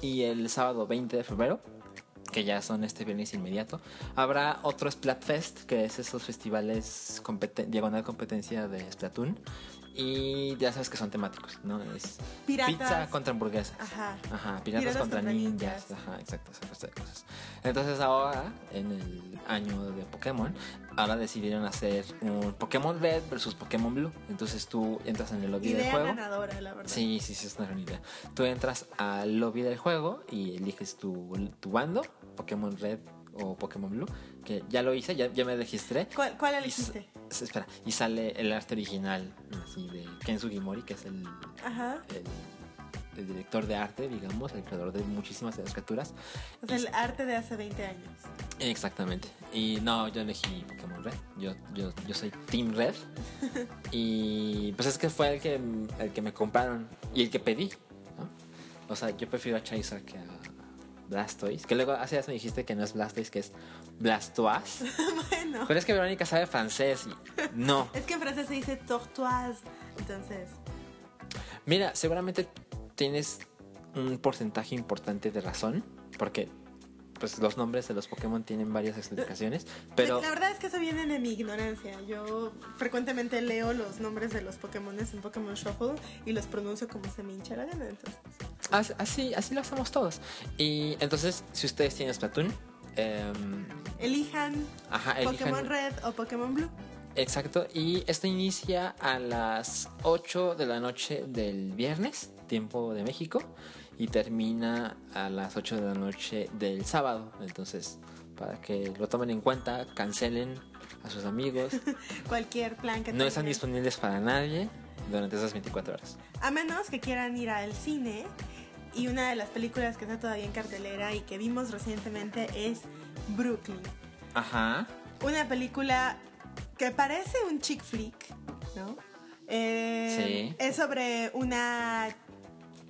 y el sábado 20 de febrero, que ya son este viernes inmediato, habrá otro Splatfest, que es esos festivales competen- diagonal competencia de Splatoon. Y ya sabes que son temáticos, ¿no? Es Piratas. pizza contra hamburguesas. Ajá. Ajá, piratas, Piratas contra, contra ninjas. ninjas. Ajá, exacto, esa de cosas. Entonces ahora, en el año de Pokémon, ahora decidieron hacer un Pokémon Red versus Pokémon Blue. Entonces tú entras en el lobby del Idea juego. ganadora, la verdad. Sí, sí, sí, es una gran idea. Tú entras al lobby del juego y eliges tu, tu bando, Pokémon Red o Pokémon Blue, que ya lo hice, ya, ya me registré. ¿Cuál, cuál elegiste? espera, y sale el arte original, así de Ken Sugimori, que es el, Ajá. el, el director de arte, digamos, el creador de muchísimas de las criaturas. O sea, el arte de hace 20 años. Exactamente. Y no, yo elegí Pokémon Red. Yo, yo, yo soy Team Red. y pues es que fue el que, el que me compraron y el que pedí. ¿no? O sea, yo prefiero a Charizard que a Blastoise. Que luego hace días me dijiste que no es Blastoise, que es Blastoise. bueno. Pero es que Verónica sabe francés y no. Es que en francés se dice tortoise. Entonces, Mira, seguramente tienes un porcentaje importante de razón. Porque pues los nombres de los Pokémon tienen varias explicaciones. Pero... la verdad es que eso viene de mi ignorancia. Yo frecuentemente leo los nombres de los Pokémon en Pokémon Shuffle y los pronuncio como se me hincha la gana. Entonces, As- Así, así lo hacemos todos. Y entonces, si ustedes tienen Splatoon, em, elijan ajá, elijan- Pokémon Red o Pokémon Blue. Exacto. Y esto inicia a las 8 de la noche del viernes, tiempo de México, y termina a las 8 de la noche del sábado. Entonces, para que lo tomen en cuenta, cancelen a sus amigos. Cualquier plan que No están disponibles para nadie durante esas 24 horas. A menos que quieran ir al cine. Y una de las películas que está todavía en cartelera y que vimos recientemente es Brooklyn. Ajá. Una película que parece un chick flick, ¿no? Eh, Sí. Es sobre una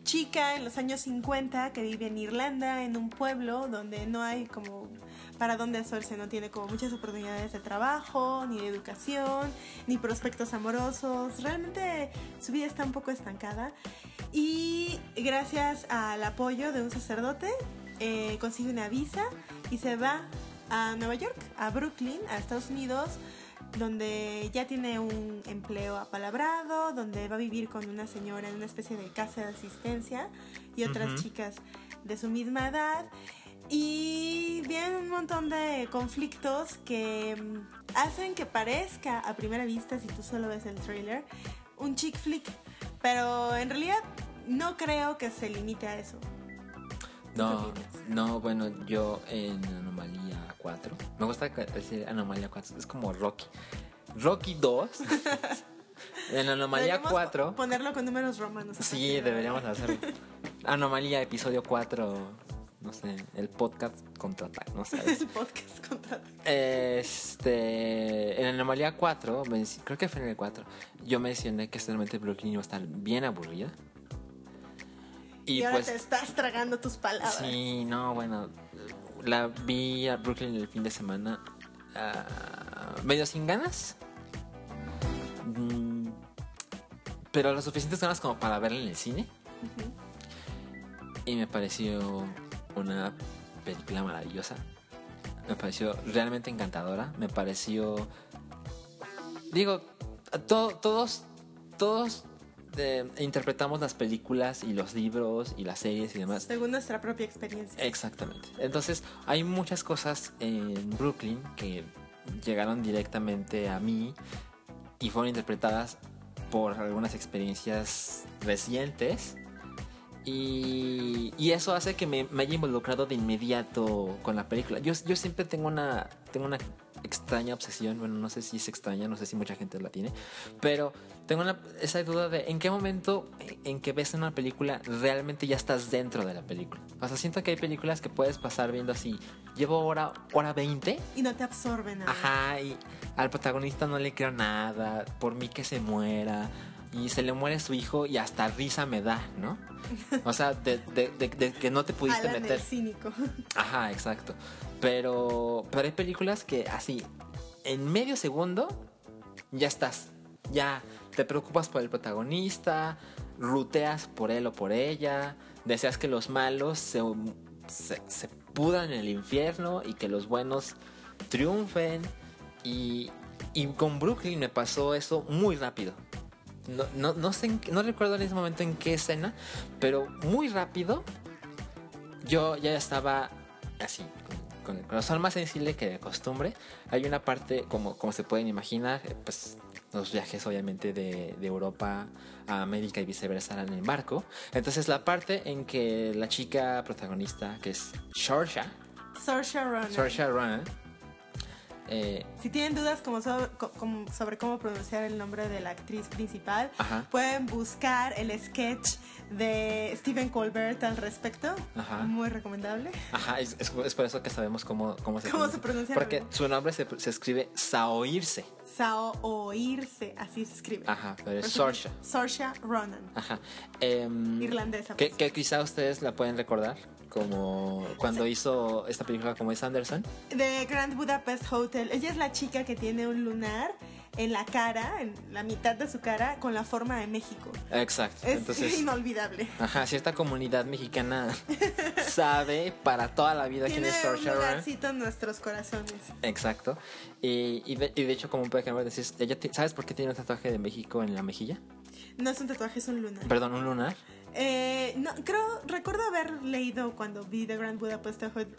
chica en los años 50 que vive en Irlanda, en un pueblo donde no hay como para dónde hacerse, no tiene como muchas oportunidades de trabajo, ni de educación, ni prospectos amorosos. Realmente su vida está un poco estancada. Y gracias al apoyo de un sacerdote, eh, consigue una visa y se va a Nueva York, a Brooklyn, a Estados Unidos, donde ya tiene un empleo apalabrado, donde va a vivir con una señora en una especie de casa de asistencia y otras chicas de su misma edad. Y vienen un montón de conflictos que mm, hacen que parezca a primera vista, si tú solo ves el trailer, un chick flick. Pero en realidad no creo que se limite a eso. No, no, bueno, yo en Anomalía 4, me gusta decir Anomalía 4, es como Rocky. Rocky 2, en Anomalía Deberíamos 4, Ponerlo con números romanos. sí, deberíamos hacerlo. Anomalía episodio 4, no sé, el podcast contraataca, ¿no sabes? el podcast contraataca. Este, en Anomalía 4, creo que fue en el 4, yo mencioné que realmente Brooklyn iba a estar bien aburrida. Y, ahora pues te estás tragando tus palabras. Sí, no, bueno, la vi a Brooklyn el fin de semana uh, medio sin ganas. Mm, pero lo suficientes ganas como para verla en el cine. Y me pareció una película maravillosa. Me pareció realmente encantadora. Me pareció. Digo, todos. Todos interpretamos las películas y los libros y las series y demás. Según nuestra propia experiencia. Exactamente. Entonces, hay muchas cosas en Brooklyn que llegaron directamente a mí y fueron interpretadas por algunas experiencias recientes. Y, y eso hace que me, me, haya involucrado de inmediato con la película. Yo, yo siempre tengo una, tengo una extraña obsesión, bueno, no sé si es extraña, no sé si mucha gente la tiene, pero tengo esa duda de en qué momento en que ves una película realmente ya estás dentro de la película. O sea, siento que hay películas que puedes pasar viendo así, llevo hora, hora 20 y no te absorben nada. Ajá, y al protagonista no le creo nada, por mí que se muera. Y se le muere su hijo y hasta risa me da, ¿no? O sea, de, que no te pudiste meter. cínico. Ajá, exacto. Pero, pero hay películas que así, en medio segundo, ya estás. Ya te preocupas por el protagonista, ruteas por él o por ella, deseas que los malos se, se, pudan en el infierno y que los buenos triunfen. Y, y con Brooklyn me pasó eso muy rápido. No, no, no, sé, no recuerdo en ese momento en qué escena, pero muy rápido yo ya estaba así, con el corazón más sensible que de costumbre. Hay una parte, como, como se pueden imaginar, eh, pues los viajes obviamente de, de, Europa a América y viceversa eran en barco. Entonces la parte en que la chica protagonista, que es Saoirse, Saoirse Ronan, eh, si tienen dudas como sobre, cómo pronunciar el nombre de la actriz principal, pueden buscar el sketch de Stephen Colbert al respecto. Muy recomendable. Ajá, es, por eso que sabemos cómo, cómo se, pronuncia. Porque su nombre se, escribe Saoirse. Saoirse, así se escribe. Ajá, pero es Saoirse. Saoirse Ronan. Ajá. Em, Irlandesa. Que, que quizá ustedes la pueden recordar como cuando hizo esta película como es Anderson. De Grand Budapest Hotel. Ella es la chica que tiene un lunar en la cara, en la mitad de su cara, con la forma de México. Exacto. Es inolvidable. Ajá, cierta comunidad mexicana sabe para toda la vida quién es Saoirse Ronan. en nuestros corazones. Exacto. Y, y, de, hecho, como puede ejemplo, decís, ¿sabes por qué tiene un tatuaje de México en la mejilla? No es un tatuaje, es un lunar. Perdón, un lunar. Eh, no, creo, recuerdo haber leído cuando vi The Grand Budapest Hotel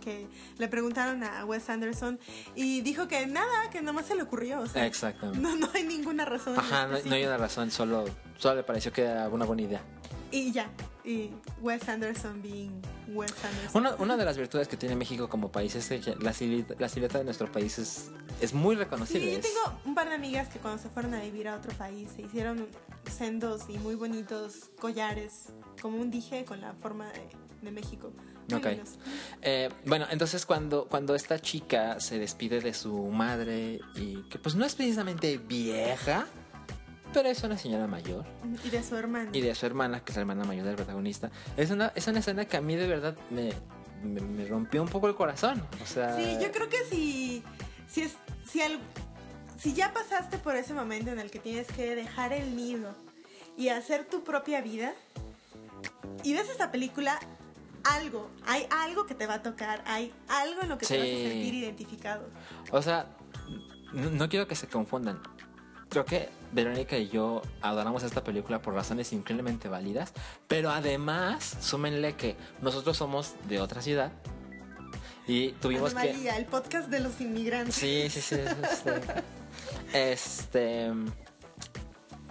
que le preguntaron a Wes Anderson y dijo que nada, que nomás se le ocurrió. O sea, Exactamente. No, no hay ninguna razón. Ajá, no, hay una razón, solo, solo le pareció que era una buena idea. Y ya, y Wes Anderson being Wes Anderson. Una, una de las virtudes que tiene México como país es que la, la silueta de nuestro país es, es muy reconocible. Sí, tengo un par de amigas que cuando se fueron a vivir a otro país se hicieron sendos y muy bonitos collares, como un dije con la forma de, México. Ok. Eh, bueno, entonces cuando, cuando esta chica se despide de su madre y que pues no es precisamente vieja, pero es una señora mayor. Y de su hermana. Y de su hermana, que es la hermana mayor del protagonista. Es una, es una escena que a mí de verdad me, me, rompió un poco el corazón. O sea... Sí, yo creo que si, si, es, si, si ya pasaste por ese momento en el que tienes que dejar el nido y hacer tu propia vida, y ves esta película, algo, hay algo que te va a tocar, hay algo en lo que te vas a sentir identificado. O sea, no quiero que se confundan creo que Verónica y yo adoramos esta película por razones increíblemente válidas, pero además, súmenle que nosotros somos de otra ciudad y tuvimos que... María, el podcast de los inmigrantes. Sí, sí, sí. este, este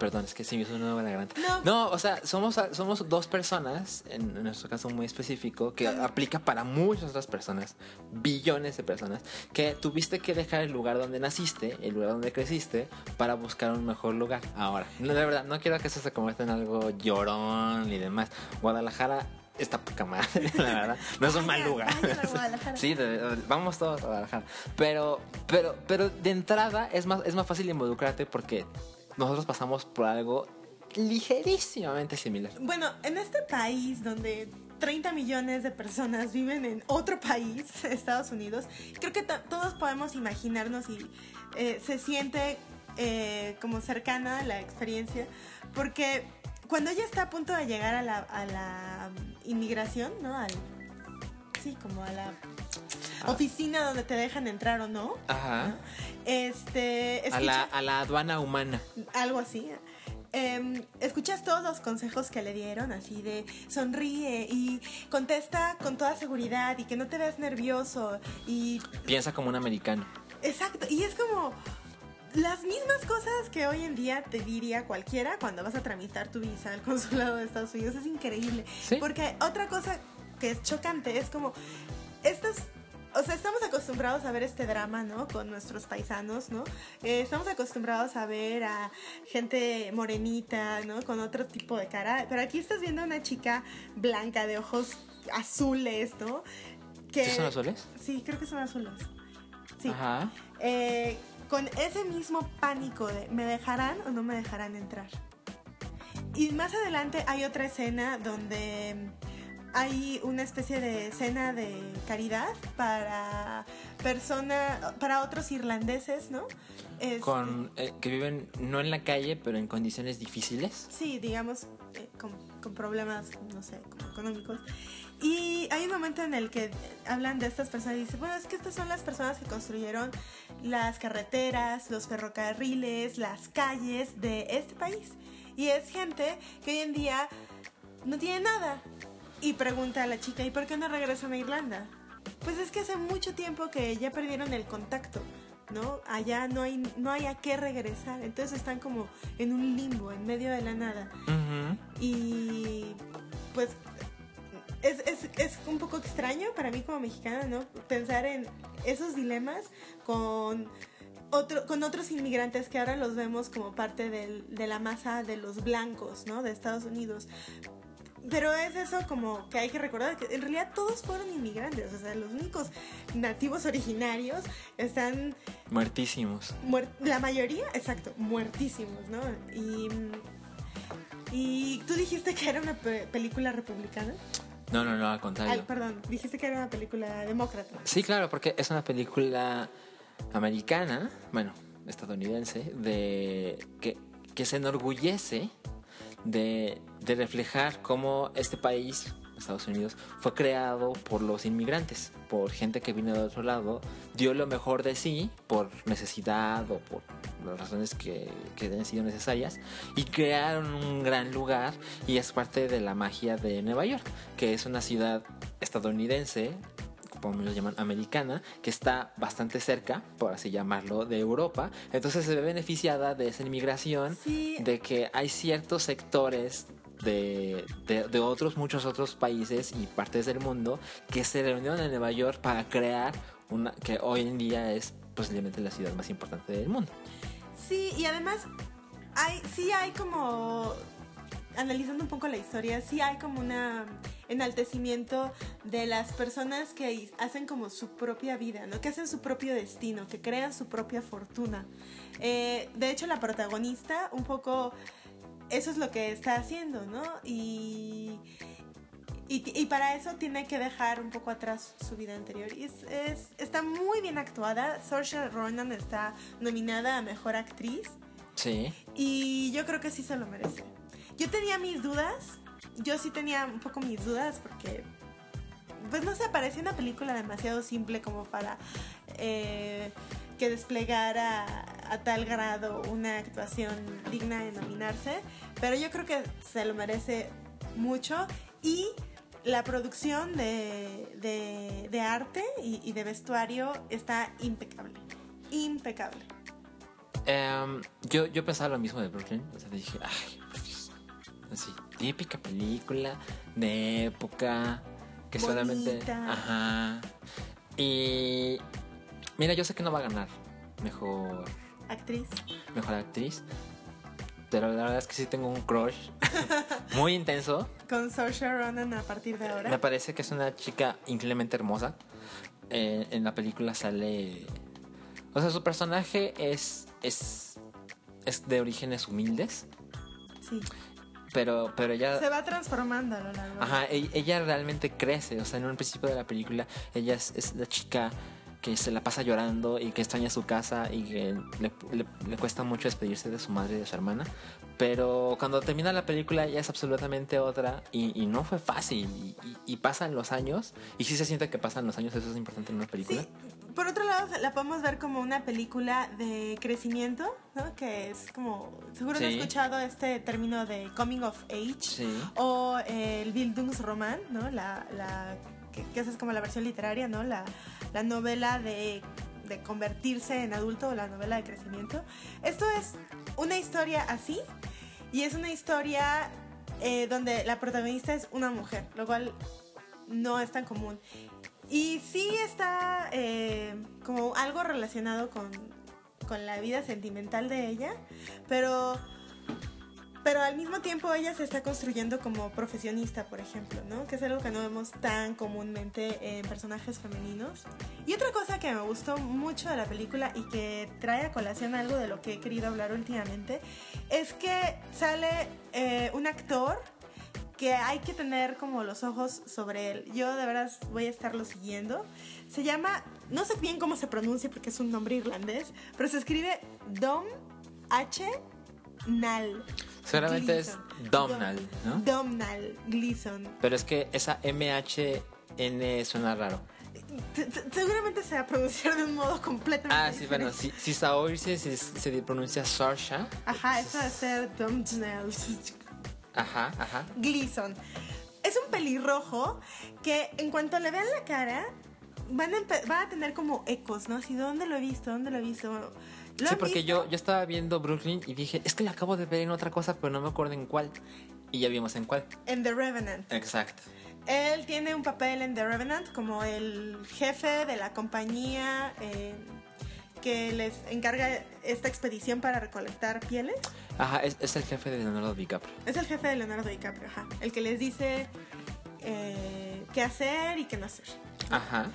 Perdón, es que sí me hizo una buena garganta. No. o sea, somos, somos dos personas, en, nuestro caso muy específico, que aplica para muchas otras personas, billones de personas, que tuviste que dejar el lugar donde naciste, el lugar donde creciste, para buscar un mejor lugar. Ahora, no, de verdad, no quiero que eso se convierta en algo llorón y demás. Guadalajara está poca madre, la verdad. No es un mal lugar. Sí, de- de- vamos todos a Guadalajara. Pero, pero, pero de entrada es más, es más fácil involucrarte porque nosotros pasamos por algo ligerísimamente similar. Bueno, en este país donde 30 millones de personas viven en otro país, Estados Unidos, creo que to- todos podemos imaginarnos y eh, se siente eh, como cercana la experiencia, porque cuando ella está a punto de llegar a la, um, inmigración, ¿no? Sí, como a la oficina donde te dejan entrar o no, Ajá. este, A la, a la aduana humana. algo así. Em, escuchas todos los consejos que le dieron, así de sonríe y contesta con toda seguridad y que no te veas nervioso y Piensa como un americano. exacto y es como las mismas cosas que hoy en día te diría cualquiera cuando vas a tramitar tu visa al consulado de Estados Unidos es increíble Sí. porque otra cosa que es chocante es como estas o sea, estamos acostumbrados a ver este drama, ¿no? Con nuestros paisanos, ¿no? Eh, estamos acostumbrados a ver a gente morenita, ¿no? Con otro tipo de cara. Pero aquí estás viendo a una chica blanca de ojos azules, ¿no? Que, ¿Sí son azules? Sí, creo que son azules. Sí. Ajá. Eh, con ese mismo pánico de ¿me dejarán o no me dejarán entrar? Y más adelante hay otra escena donde hay una especie de cena de caridad para persona, para otros irlandeses, ¿no? Este, Con, eh, que viven no en la calle, pero en condiciones difíciles. Sí, digamos, eh, con, con problemas, no sé, económicos. Y hay un momento en el que hablan de estas personas y dicen, bueno, es que estas son las personas que construyeron las carreteras, los ferrocarriles, las calles de este país. Y es gente que hoy en día no tiene nada. Y pregunta a la chica, ¿y por qué no regresan a Irlanda? Pues es que hace mucho tiempo que ya perdieron el contacto, ¿no? Allá no hay, no hay a qué regresar. Entonces están como en un limbo, en medio de la nada. Ujú. Y pues es, es, es un poco extraño para mí como mexicana, ¿no? Pensar en esos dilemas con, otro, con otros inmigrantes que ahora los vemos como parte del- de la masa de los blancos, ¿no? De Estados Unidos. Pero es eso como que hay que recordar que en realidad todos fueron inmigrantes, o sea, los únicos nativos originarios están Muertísimos. Muer- la mayoría, exacto, muertísimos, ¿no? Y, y tú dijiste que era una pe- película republicana. No, no, no, al Ay, contrario. perdón, dijiste que era una película demócrata. Sí, claro, porque es una película americana, bueno, estadounidense, de que, que se enorgullece de, de reflejar cómo este país, Estados Unidos, fue creado por los inmigrantes, por gente que vino de otro lado, dio lo mejor de sí por necesidad o por las razones que, que hayan sido necesarias y crearon un gran lugar y es parte de la magia de Nueva York, que es una ciudad estadounidense como lo llaman, americana, que está bastante cerca, por así llamarlo, de Europa. Entonces se ve beneficiada de esa inmigración, Sí. de que hay ciertos sectores de, de, otros, muchos otros países y partes del mundo que se reunieron en Nueva York para crear una que hoy en día es posiblemente la ciudad más importante del mundo. Sí, y además hay, sí hay como, analizando un poco la historia, sí hay como una enaltecimiento de las personas que hacen como su propia vida, ¿no? Que hacen su propio destino, que crean su propia fortuna. Eh, de hecho, la protagonista un poco eso es lo que está haciendo, ¿no? Y, y, y para eso tiene que dejar un poco atrás su vida anterior. Y es, es- está muy bien actuada. Saoirse Ronan está nominada a Mejor Actriz. Sí. Y yo creo que sí se lo merece. Yo tenía mis dudas. Yo sí tenía un poco mis dudas porque... Pues no sé, parecía una película demasiado simple como para eh, que desplegara a tal grado una actuación digna de nominarse. Pero yo creo que se lo merece mucho. Y la producción de, de- de arte y, y de vestuario está impecable. Impecable. Em, yo, yo pensaba lo mismo de Brooklyn. O sea, dije, ay, así, típica película de época que solamente. Ajá. Y. Mira, yo sé que no va a ganar mejor, Actriz. mejor actriz. pero la verdad es que sí tengo un crush muy intenso. Con Saoirse Ronan a partir de ahora. Me parece que es una chica increíblemente hermosa. Eh, en la película sale... O sea, su personaje es, es, es de orígenes humildes, Sí. pero, pero ella... Se va transformando a lo largo. Ajá, e- ella realmente crece, o sea, en un principio de la película, ella es, es la chica que se la pasa llorando y que extraña su casa y que le, le- le cuesta mucho despedirse de su madre y de su hermana. Pero cuando termina la película ella es absolutamente otra y, y no fue fácil. Y, y- y pasan los años, y sí se siente que pasan los años, eso es importante en una película. Sí, por otro lado, la podemos ver como una película de crecimiento, ¿no? Que es como, seguro no has Sí. escuchado este término de coming of age Sí. o el Bildungsroman, ¿no? La, la que, esa es como la versión literaria, ¿no? La, la novela de, de convertirse en adulto o la novela de crecimiento. Esto es una historia así y es una historia eh, donde la protagonista es una mujer, lo cual no es tan común. Y sí está eh, como algo relacionado con, con la vida sentimental de ella, pero, pero al mismo tiempo ella se está construyendo como profesionista, por ejemplo, ¿no? Que es algo que no vemos tan comúnmente en personajes femeninos. Y otra cosa que me gustó mucho de la película y que trae a colación algo de lo que he querido hablar últimamente, es que sale eh, un actor que hay que tener como los ojos sobre él. Yo de veras voy a estarlo siguiendo. Se llama, no sé bien cómo se pronuncia porque es un nombre irlandés, pero se escribe Dom H. Nal. Seguramente es Gleeson. Domhnall, ¿no? Domhnall Gleeson. Pero es que esa MHN suena raro. T- t- Seguramente se va a pronunciar de un modo completamente Ah, sí, bueno, si, si Saoirse se, se pronuncia Saoirse. Ajá, eso va a ser Domhnall Ajá, ajá. Gleason. Es un pelirrojo que en cuanto le vean la cara, van a, va a tener como ecos, ¿no? Así, ¿dónde lo he visto? ¿Dónde lo he visto? ¿Lo Sí, porque visto? yo, yo estaba viendo Brooklyn y dije, es que la acabo de ver en otra cosa, pero no me acuerdo en cuál. Y ya vimos en cuál. En The Revenant. Exacto. Él tiene un papel en The Revenant como el jefe de la compañía eh, que les encarga esta expedición para recolectar pieles. Ajá, es, es el jefe de Leonardo DiCaprio. Es el jefe de Leonardo DiCaprio, ajá. El que les dice eh, qué hacer y qué no hacer. Ajá.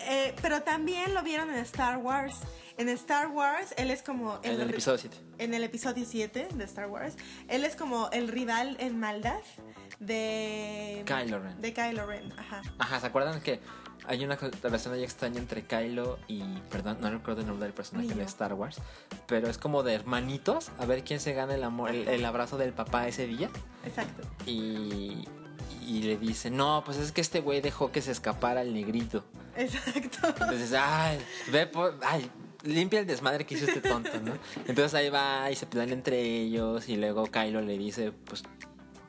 Eh, pero también lo vieron en Star Wars. En Star Wars, él es como... En el episodio 7. En el episodio 7 de Star Wars. Él es como el rival en maldad de... Kylo Ren. De Kylo Ren, ajá. Ajá, ¿se acuerdan que hay una relación ahí extraña entre Kylo y. Perdón, no recuerdo el nombre del personaje de. Star Wars. Pero es como de hermanitos. A ver quién se gana el amor, el, el abrazo del papá ese día. Exacto. Y. Y le dice, no, pues es que este güey dejó que se escapara el negrito. Exacto. Entonces, ay, ve por. Ay, limpia el desmadre que hizo este tonto, ¿no? Entonces ahí va y se pelean entre ellos. Y luego Kylo le dice, pues.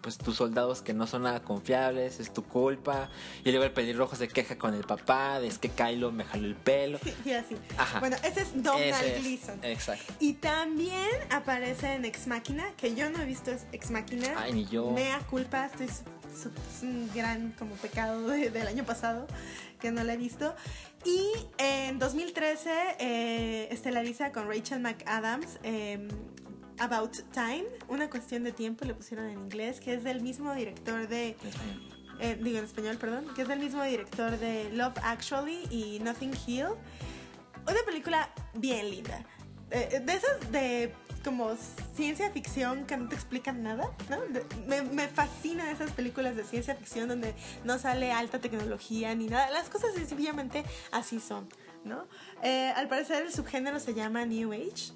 Pues tus soldados que no son nada confiables, es tu culpa. Y luego el pelirrojo se queja con el papá, de es que Kylo me jaló el pelo. y así. Ajá. Bueno, ese es Donald Ese es, Gleason. Exacto. Y también aparece en Ex Máquina, que yo no he visto Ex Máquina. Ay, ni yo. Mea culpa, estoy es un gran como pecado de- del año pasado que no la he visto. Y en 2013 eh, estelariza con Rachel McAdams eh, About Time, una cuestión de tiempo, le pusieron en inglés, que es del mismo director de eh, digo en español, perdón, que es del mismo director de Love Actually y Nothing Hill. Una película bien linda. Eh, de esas de como ciencia ficción que no te explican nada, ¿no? Me, me fascinan esas películas de ciencia ficción donde no sale alta tecnología ni nada. Las cosas sencillamente así son, ¿no? Eh, al parecer el subgénero se llama New Age.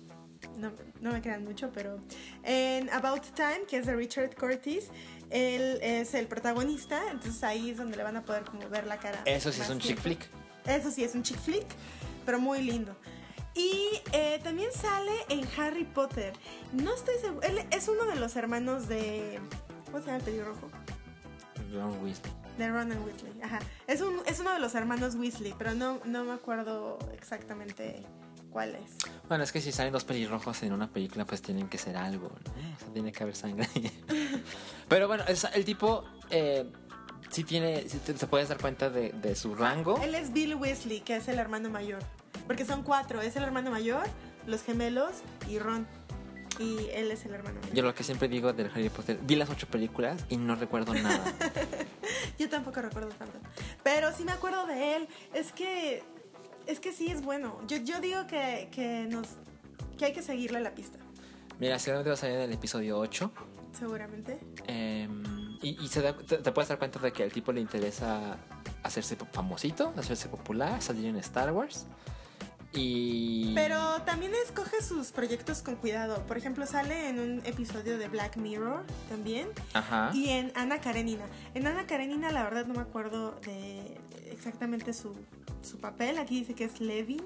No, no me crean mucho, pero en About Time, que es de Richard Curtis, él es el protagonista, entonces ahí es donde le van a poder como ver la cara. Eso sí es un chick flick. Eso sí es un chick flick, pero muy lindo. Y eh, también sale en Harry Potter. No estoy seguro. Él es uno de los hermanos de. ¿Cómo se llama el pelirrojo? Ron Weasley. De Ronan Weasley. Ajá. Es, un, es uno de los hermanos Weasley, pero no, no me acuerdo exactamente cuál es. Bueno, es que si salen dos pelirrojos en una película, pues tienen que ser algo, ¿no? O sea, tiene que haber sangre. Pero bueno, es- el tipo eh, sí tiene, sí te, te puedes dar cuenta de, de su rango. Él es Bill Weasley, que es el hermano mayor. Porque son cuatro. Es el hermano mayor, los gemelos y Ron. Y él es el hermano menor. Yo lo que siempre digo del Harry Potter, vi las ocho películas y no recuerdo nada. Yo tampoco recuerdo tanto. Pero sí me acuerdo de él. Es que. Es que sí es bueno. Yo, yo digo que, que nos. que hay que seguirle la pista. Mira, seguramente va a salir en el episodio 8. Seguramente. em, y y se da- te, te puedes dar cuenta de que al tipo le interesa hacerse famosito, hacerse popular, salir en Star Wars. Y. Pero también escoge sus proyectos con cuidado. Por ejemplo, sale en un episodio de Black Mirror también. Ajá. Y en Ana Karenina. En Ana Karenina, la verdad, no me acuerdo de exactamente su, su papel. Aquí dice que es Levin.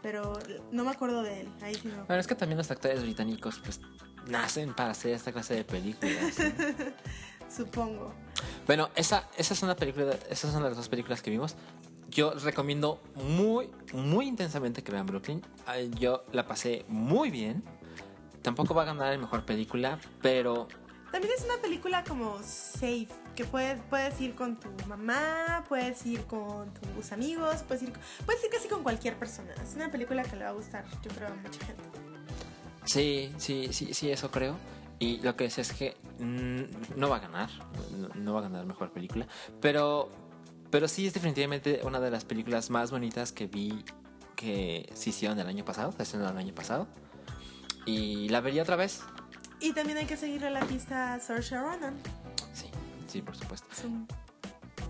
Pero no me acuerdo de él. Ahí sí no. Bueno, es que también los actores británicos, pues, nacen para hacer esta clase de películas. Supongo. Bueno, esa, esa es una película, esas son las dos películas que vimos. Yo recomiendo muy, muy intensamente que vean Brooklyn. Yo la pasé muy bien. Tampoco va a ganar el mejor película, pero También es una película como safe, que puedes, puedes ir con tu mamá, puedes ir con tus amigos, puedes ir, puedes ir casi con cualquier persona. Es una película que le va a gustar, yo creo, a mucha gente. sí, sí, sí, sí, eso creo. Y lo que sé es que no va a ganar, no, no va a ganar mejor película, pero, pero sí es definitivamente una de las películas más bonitas que vi que se hicieron el año pasado, se el año pasado. Y la vería otra vez. Y también hay que seguirle la pista a Saoirse Ronan. Sí, sí, por supuesto. Es un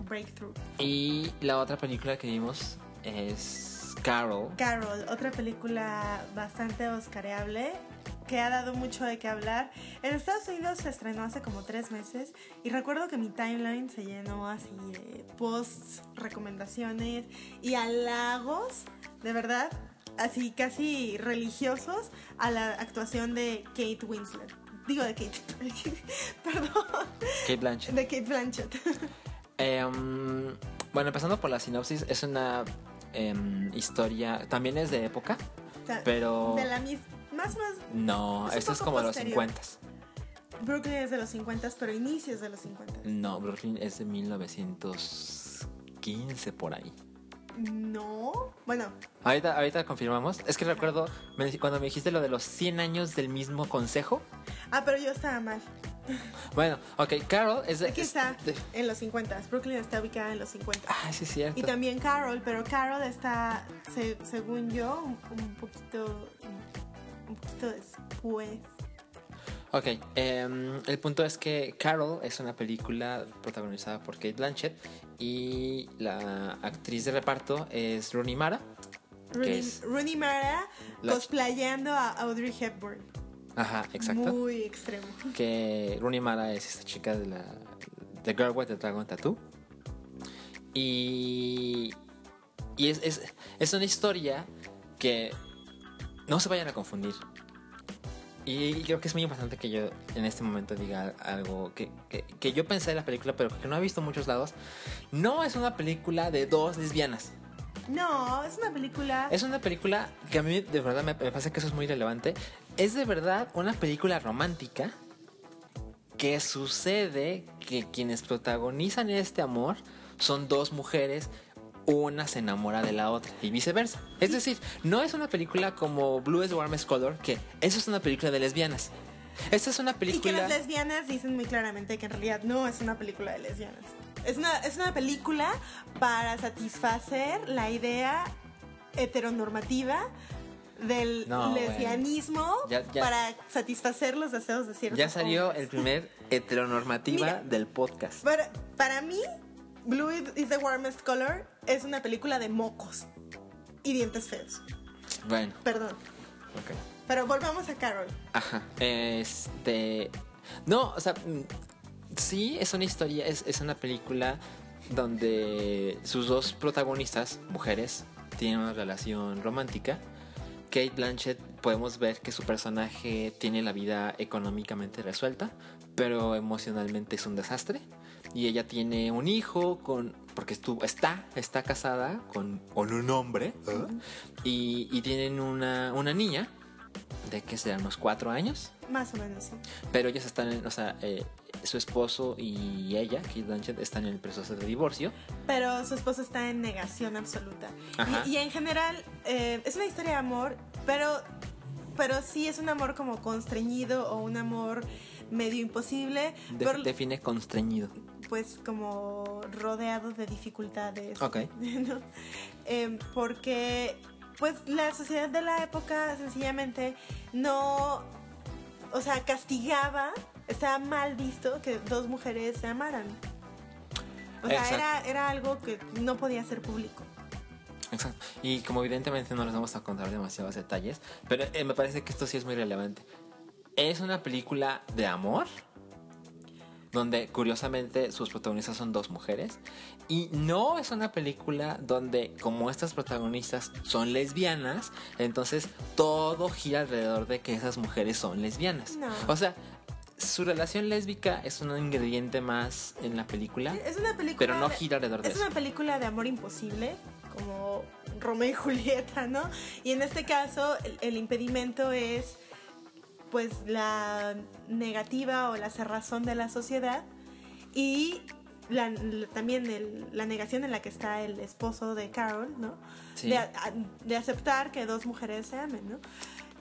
breakthrough. Y la otra película que vimos es Carol. Carol, otra película bastante oscareable que ha dado mucho de qué hablar. En Estados Unidos se estrenó hace como tres meses y recuerdo que mi timeline se llenó así de posts, recomendaciones y halagos, de verdad, así casi religiosos a la actuación de Kate Winslet. Digo de Kate, perdón, Kate Blanchett. de Kate Blanchett. Em, bueno, empezando por la sinopsis, es una em, historia, también es de época, pero De la misma, más no, Es esto es como los posterior. 50. Brooklyn es de los 50, pero inicios de los 50. No, Brooklyn es de 1915 por ahí. No. Bueno, Ahorita, ahorita confirmamos. Es que recuerdo me- cuando me dijiste lo de los 100 años del mismo consejo. ah, pero yo estaba mal. Bueno, ok, Carol es de... Aquí es está, de- en los 50. Brooklyn está ubicada en los 50. ah, sí, es cierto. Y también Carol, pero Carol está, se- según yo, un, un poquito, un poquito después. Ok, em, el punto es que Carol es una película protagonizada por Kate Blanchett y la actriz de reparto es Rooney Mara. Rooney, es? Rooney Mara La- cosplayando a Audrey Hepburn. Ajá, exacto. Muy extremo. Que Rooney Mara es esta chica de la The Girl with the Dragon Tattoo. Y, y es, es, es una historia que no se vayan a confundir. Y creo que es muy importante que yo en este momento diga algo que, que, que yo pensé de la película, pero que no he visto en muchos lados. No es una película de dos lesbianas. No, es una película. Es una película que a mí de verdad me, me parece que eso es muy relevante. Es de verdad una película romántica que sucede que quienes protagonizan este amor son dos mujeres, una se enamora de la otra y viceversa. Es decir, no es una película como Blue is the Warmest Color, que eso es una película de lesbianas. Esta es una Y que película... las lesbianas dicen muy claramente que en realidad no es una película de lesbianas. Es una, es una película para satisfacer la idea heteronormativa del No, bueno. lesbianismo Ya- ya. para satisfacer los deseos de ciertos Ya salió hombres. el primer heteronormativa Mira. del podcast. Para, para mí, Blue is the Warmest Color es una película de mocos y dientes feos. Bueno, Perdón. ok. Pero volvamos a Carol. Ajá. Este. No, o sea. mm, Sí, es una historia, es, es una película donde sus dos protagonistas, mujeres, tienen una relación romántica. Kate Blanchett, podemos ver que su personaje tiene la vida económicamente resuelta, pero emocionalmente es un desastre. Y ella tiene un hijo con. Porque estuvo, está, está casada con, con un hombre. ¿eh? Y, y tienen una, una niña de que serán unos cuatro años. Más o menos, sí. Pero ellos están en, o sea, eh, su esposo y ella, Kate Blanchett, están en el proceso de divorcio. Pero su esposo está en negación absoluta. Ajá. Y, y en general, eh, es una historia de amor, pero, pero sí es un amor como constreñido o un amor medio imposible. De- por- define constreñido. Pues como rodeado de dificultades. Ok. ¿no? Em, porque pues la sociedad de la época sencillamente no, o sea, castigaba, estaba mal visto que dos mujeres se amaran. O sea, era, era algo que no podía ser público. Exacto. Y como evidentemente no les vamos a contar demasiados detalles, pero eh, me parece que esto sí es muy relevante. Es una película de amor, donde curiosamente sus protagonistas son dos mujeres, y no es una película donde como estas protagonistas son lesbianas, entonces todo gira alrededor de que esas mujeres son lesbianas. No. O sea, su relación lésbica es un ingrediente más en la película, Es una película. pero no gira alrededor de Es eso. una película de amor imposible, como Romeo y Julieta, ¿no? Y en este caso, el, el impedimento es, pues, la negativa o la cerrazón de la sociedad y la- la- también el- la negación en la que está el esposo de Carol, ¿no? Sí. De, a- de aceptar que dos mujeres se amen, ¿no?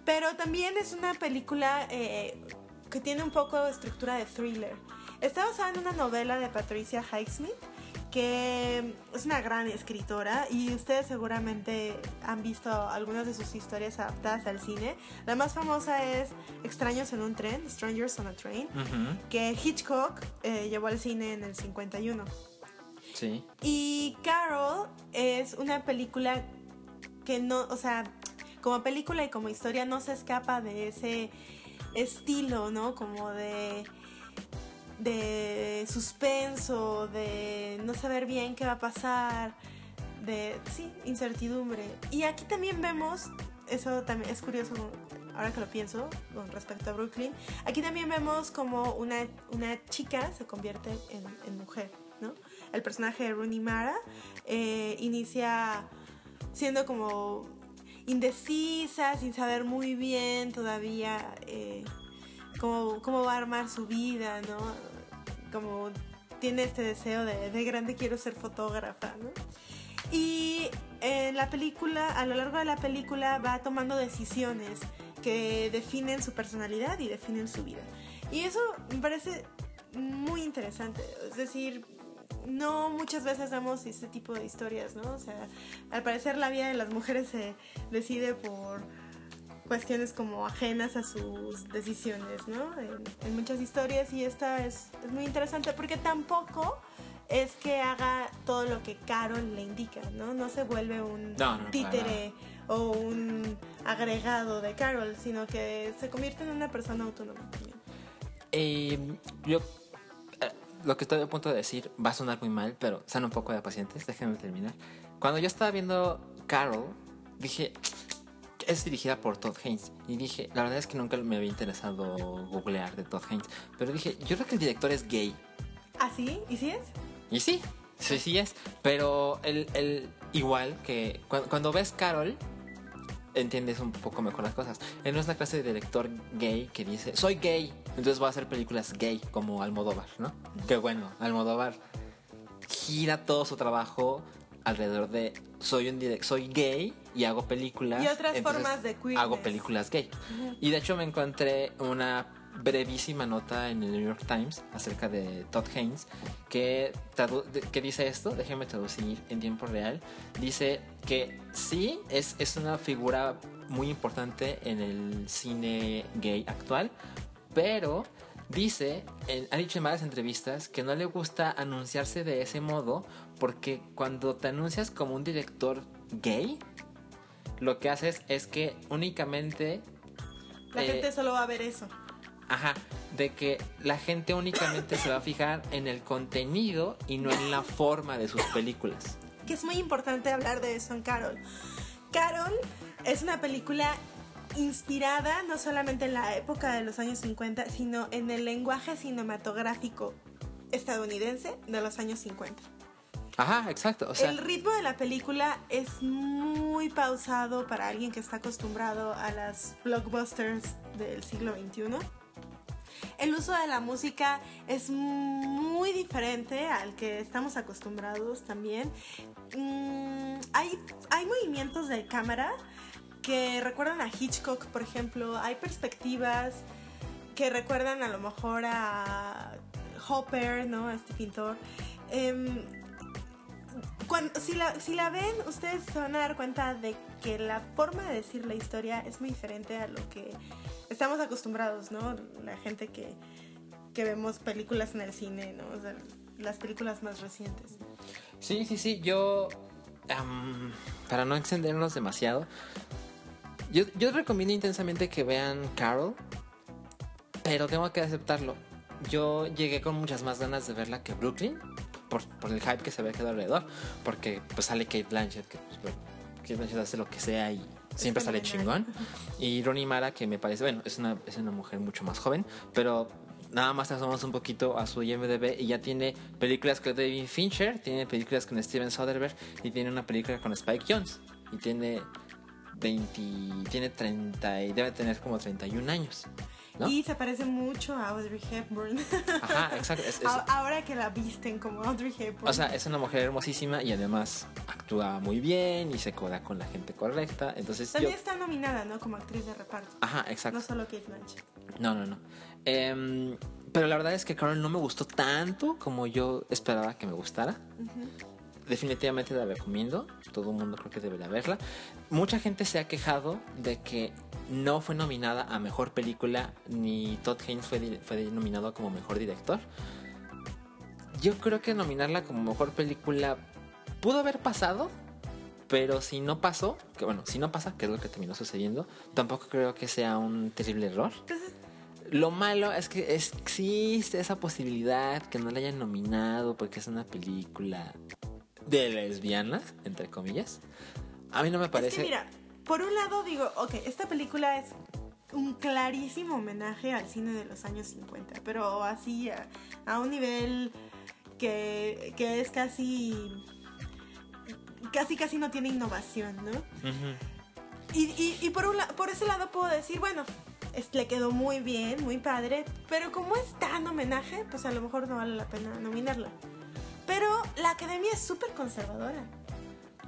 Pero también es una película eh, que tiene un poco de estructura de thriller. Está basada en una novela de Patricia Highsmith, que es una gran escritora y ustedes seguramente han visto algunas de sus historias adaptadas al cine. La más famosa es Extraños en un tren, Strangers on a Train, que Hitchcock eh, llevó al cine en el 51. Sí. Y Carol es una película que no, o sea, como película y como historia no se escapa de ese estilo, ¿no? Como de de suspenso, de no saber bien qué va a pasar, de sí, incertidumbre. Y aquí también vemos, eso también es curioso ahora que lo pienso con respecto a Brooklyn, aquí también vemos como una, una chica se convierte en, mujer, ¿no? El personaje de Rooney Mara eh, inicia siendo como indecisa, sin saber muy bien todavía eh, cómo, cómo va a armar su vida, ¿no? Como tiene este deseo de, de grande quiero ser fotógrafa, ¿no? Y en la película, a lo largo de la película, va tomando decisiones que definen su personalidad y definen su vida. Y eso me parece muy interesante. Es decir, no muchas veces damos este tipo de historias, ¿no? O sea, al parecer la vida de las mujeres se decide por cuestiones como ajenas a sus decisiones, ¿no? En, en muchas historias y esta es, es muy interesante porque tampoco es que haga todo lo que Carol le indica, ¿no? No se vuelve un No, no, títere o un agregado de Carol, sino que se convierte en una persona autónoma también. Eh, yo eh, lo que estoy a punto de decir va a sonar muy mal, pero sean un poco de pacientes, déjenme terminar. Cuando yo estaba viendo Carol, dije, es dirigida por Todd Haynes. Y dije, la verdad es que nunca me había interesado googlear de Todd Haynes. Pero dije, yo creo que el director es gay. ¿Ah, sí? ¿Y sí es? Y sí, sí, sí es. Pero el, el igual que cu- cuando ves Carol, entiendes un poco mejor las cosas. Él no es la clase de director gay que dice, soy gay, entonces voy a hacer películas gay como Almodóvar, ¿no? Que bueno, Almodóvar gira todo su trabajo alrededor de soy un direc- soy gay y hago películas Y otras entonces formas de queerness. hago películas gay. Y de hecho me encontré una brevísima nota en el New York Times acerca de Todd Haynes que, que dice esto, déjenme traducir en tiempo real, dice que sí, es, es una figura muy importante en el cine gay actual, pero dice, ha dicho en varias entrevistas que no le gusta anunciarse de ese modo porque cuando te anuncias como un director gay, lo que haces es que únicamente La Eh, gente solo va a ver eso. Ajá, de que la gente únicamente se va a fijar en el contenido y no en la forma de sus películas. que es muy importante hablar de eso en Carol. Carol es una película inspirada no solamente en la época de los años 50, sino en el lenguaje cinematográfico estadounidense de los años 50. Ajá, exacto. O sea, el ritmo de la película es muy pausado para alguien que está acostumbrado a las blockbusters del siglo XXI. El uso de la música es muy diferente al que estamos acostumbrados también. Mm, hay, hay movimientos de cámara que recuerdan a Hitchcock, por ejemplo. Hay perspectivas que recuerdan a lo mejor a Hopper, ¿no? A este pintor. Em, cuando, si, la, si la ven, ustedes se van a dar cuenta de que la forma de decir la historia es muy diferente a lo que estamos acostumbrados, ¿no? La gente que, que vemos películas en el cine, ¿no? O sea, las películas más recientes. Sí, sí, sí. Yo, para no extendernos demasiado, yo, yo recomiendo intensamente que vean Carol, pero tengo que aceptarlo. Yo llegué con muchas más ganas de verla que Brooklyn, por, por el hype que se había quedado alrededor, porque pues sale Kate Blanchett, que pues, Kate Blanchett hace lo que sea y siempre sale chingón. Y Ronnie Mara, que me parece, bueno, es una, es una mujer mucho más joven, pero nada más asomamos un poquito a su IMDb y ya tiene películas con David Fincher, tiene películas con Steven Soderbergh y tiene una película con Spike Jones. Y tiene 20, tiene 30 y debe tener como 31 años. ¿no? Y se parece mucho a Audrey Hepburn. Ajá, exacto. es- es- A- Ahora que la visten como Audrey Hepburn. o sea, es una mujer hermosísima y además actúa muy bien y se coda con la gente correcta. Entonces yo... También está nominada, ¿no? Como actriz de reparto. Ajá, exacto. No solo Kate Blanchett. No, no, no. Em, pero la verdad es que Carol no me gustó tanto como yo esperaba que me gustara. Definitivamente la recomiendo. Todo el mundo creo que debería verla. Mucha gente se ha quejado de que no fue nominada a mejor película ni Todd Haynes fue, fue nominado como mejor director. Yo creo que nominarla como mejor película pudo haber pasado, pero si no pasó, que bueno, si no pasa, que es lo que terminó sucediendo, tampoco creo que sea un terrible error. Lo malo es que existe esa posibilidad que no la hayan nominado porque es una película de lesbianas, entre comillas. A mí no me es parece. que mira, por un lado digo, ok, esta película es un clarísimo homenaje al cine de los años 50, pero así a, a un nivel que, que es casi... Casi, casi no tiene innovación, ¿no? Y, y- y por, un la- por ese lado puedo decir, bueno, es- le quedó muy bien, muy padre, pero como es tan homenaje, pues a lo mejor no vale la pena nominarla. Pero la academia es súper conservadora.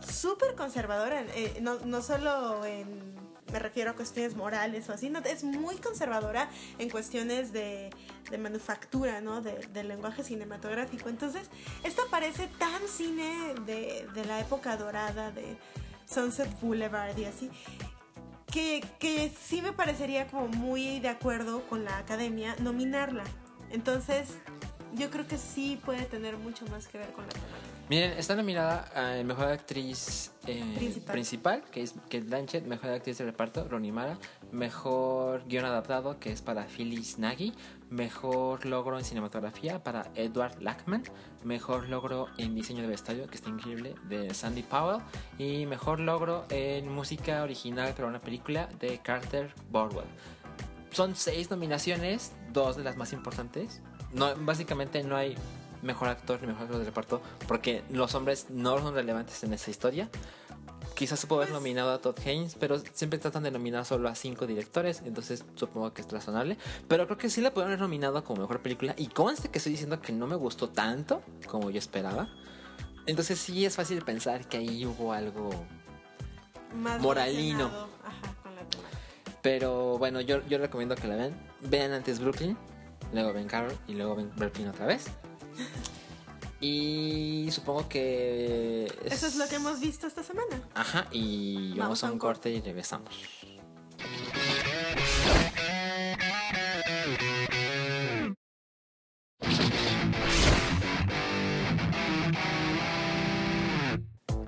Súper conservadora. eh, no, no solo en... Me refiero a cuestiones morales o así, no, es muy conservadora en cuestiones de, de manufactura, ¿no? De, del lenguaje cinematográfico. Entonces, esta parece tan cine de, de la época dorada, de Sunset Boulevard y así, que, que sí me parecería como muy de acuerdo con la academia nominarla. Entonces, yo creo que sí puede tener mucho más que ver con la temática. Miren, está nominada a mejor actriz eh, Principal. principal. que es Kate Blanchett, mejor actriz de reparto, Ronnie Mara, mejor guion adaptado, que es para Phyllis Nagy, mejor logro en cinematografía para Edward Lackman, mejor logro en diseño de vestuario, que está increíble, de Sandy Powell, y mejor logro en música original para una película de Carter Borwell. Son seis nominaciones, dos de las más importantes. No, básicamente no hay mejor actor ni mejor actor de reparto porque los hombres no son relevantes en esa historia. Quizás se pudo haber Pues- nominado a Todd Haynes, pero siempre tratan de nominar solo a cinco directores, entonces supongo que es razonable. Pero creo que sí la pudieron haber nominado como mejor película y conste que estoy diciendo que no me gustó tanto como yo esperaba. Entonces sí es fácil pensar que ahí hubo algo Más Moralino. relacionado, Ajá, con la temática. Pero bueno, yo, yo recomiendo que la vean. Vean antes Brooklyn, luego ven Carol y luego ven Brooklyn otra vez. Y supongo que... Eso es lo que hemos visto esta semana. Ajá, y vamos, a un corte y regresamos.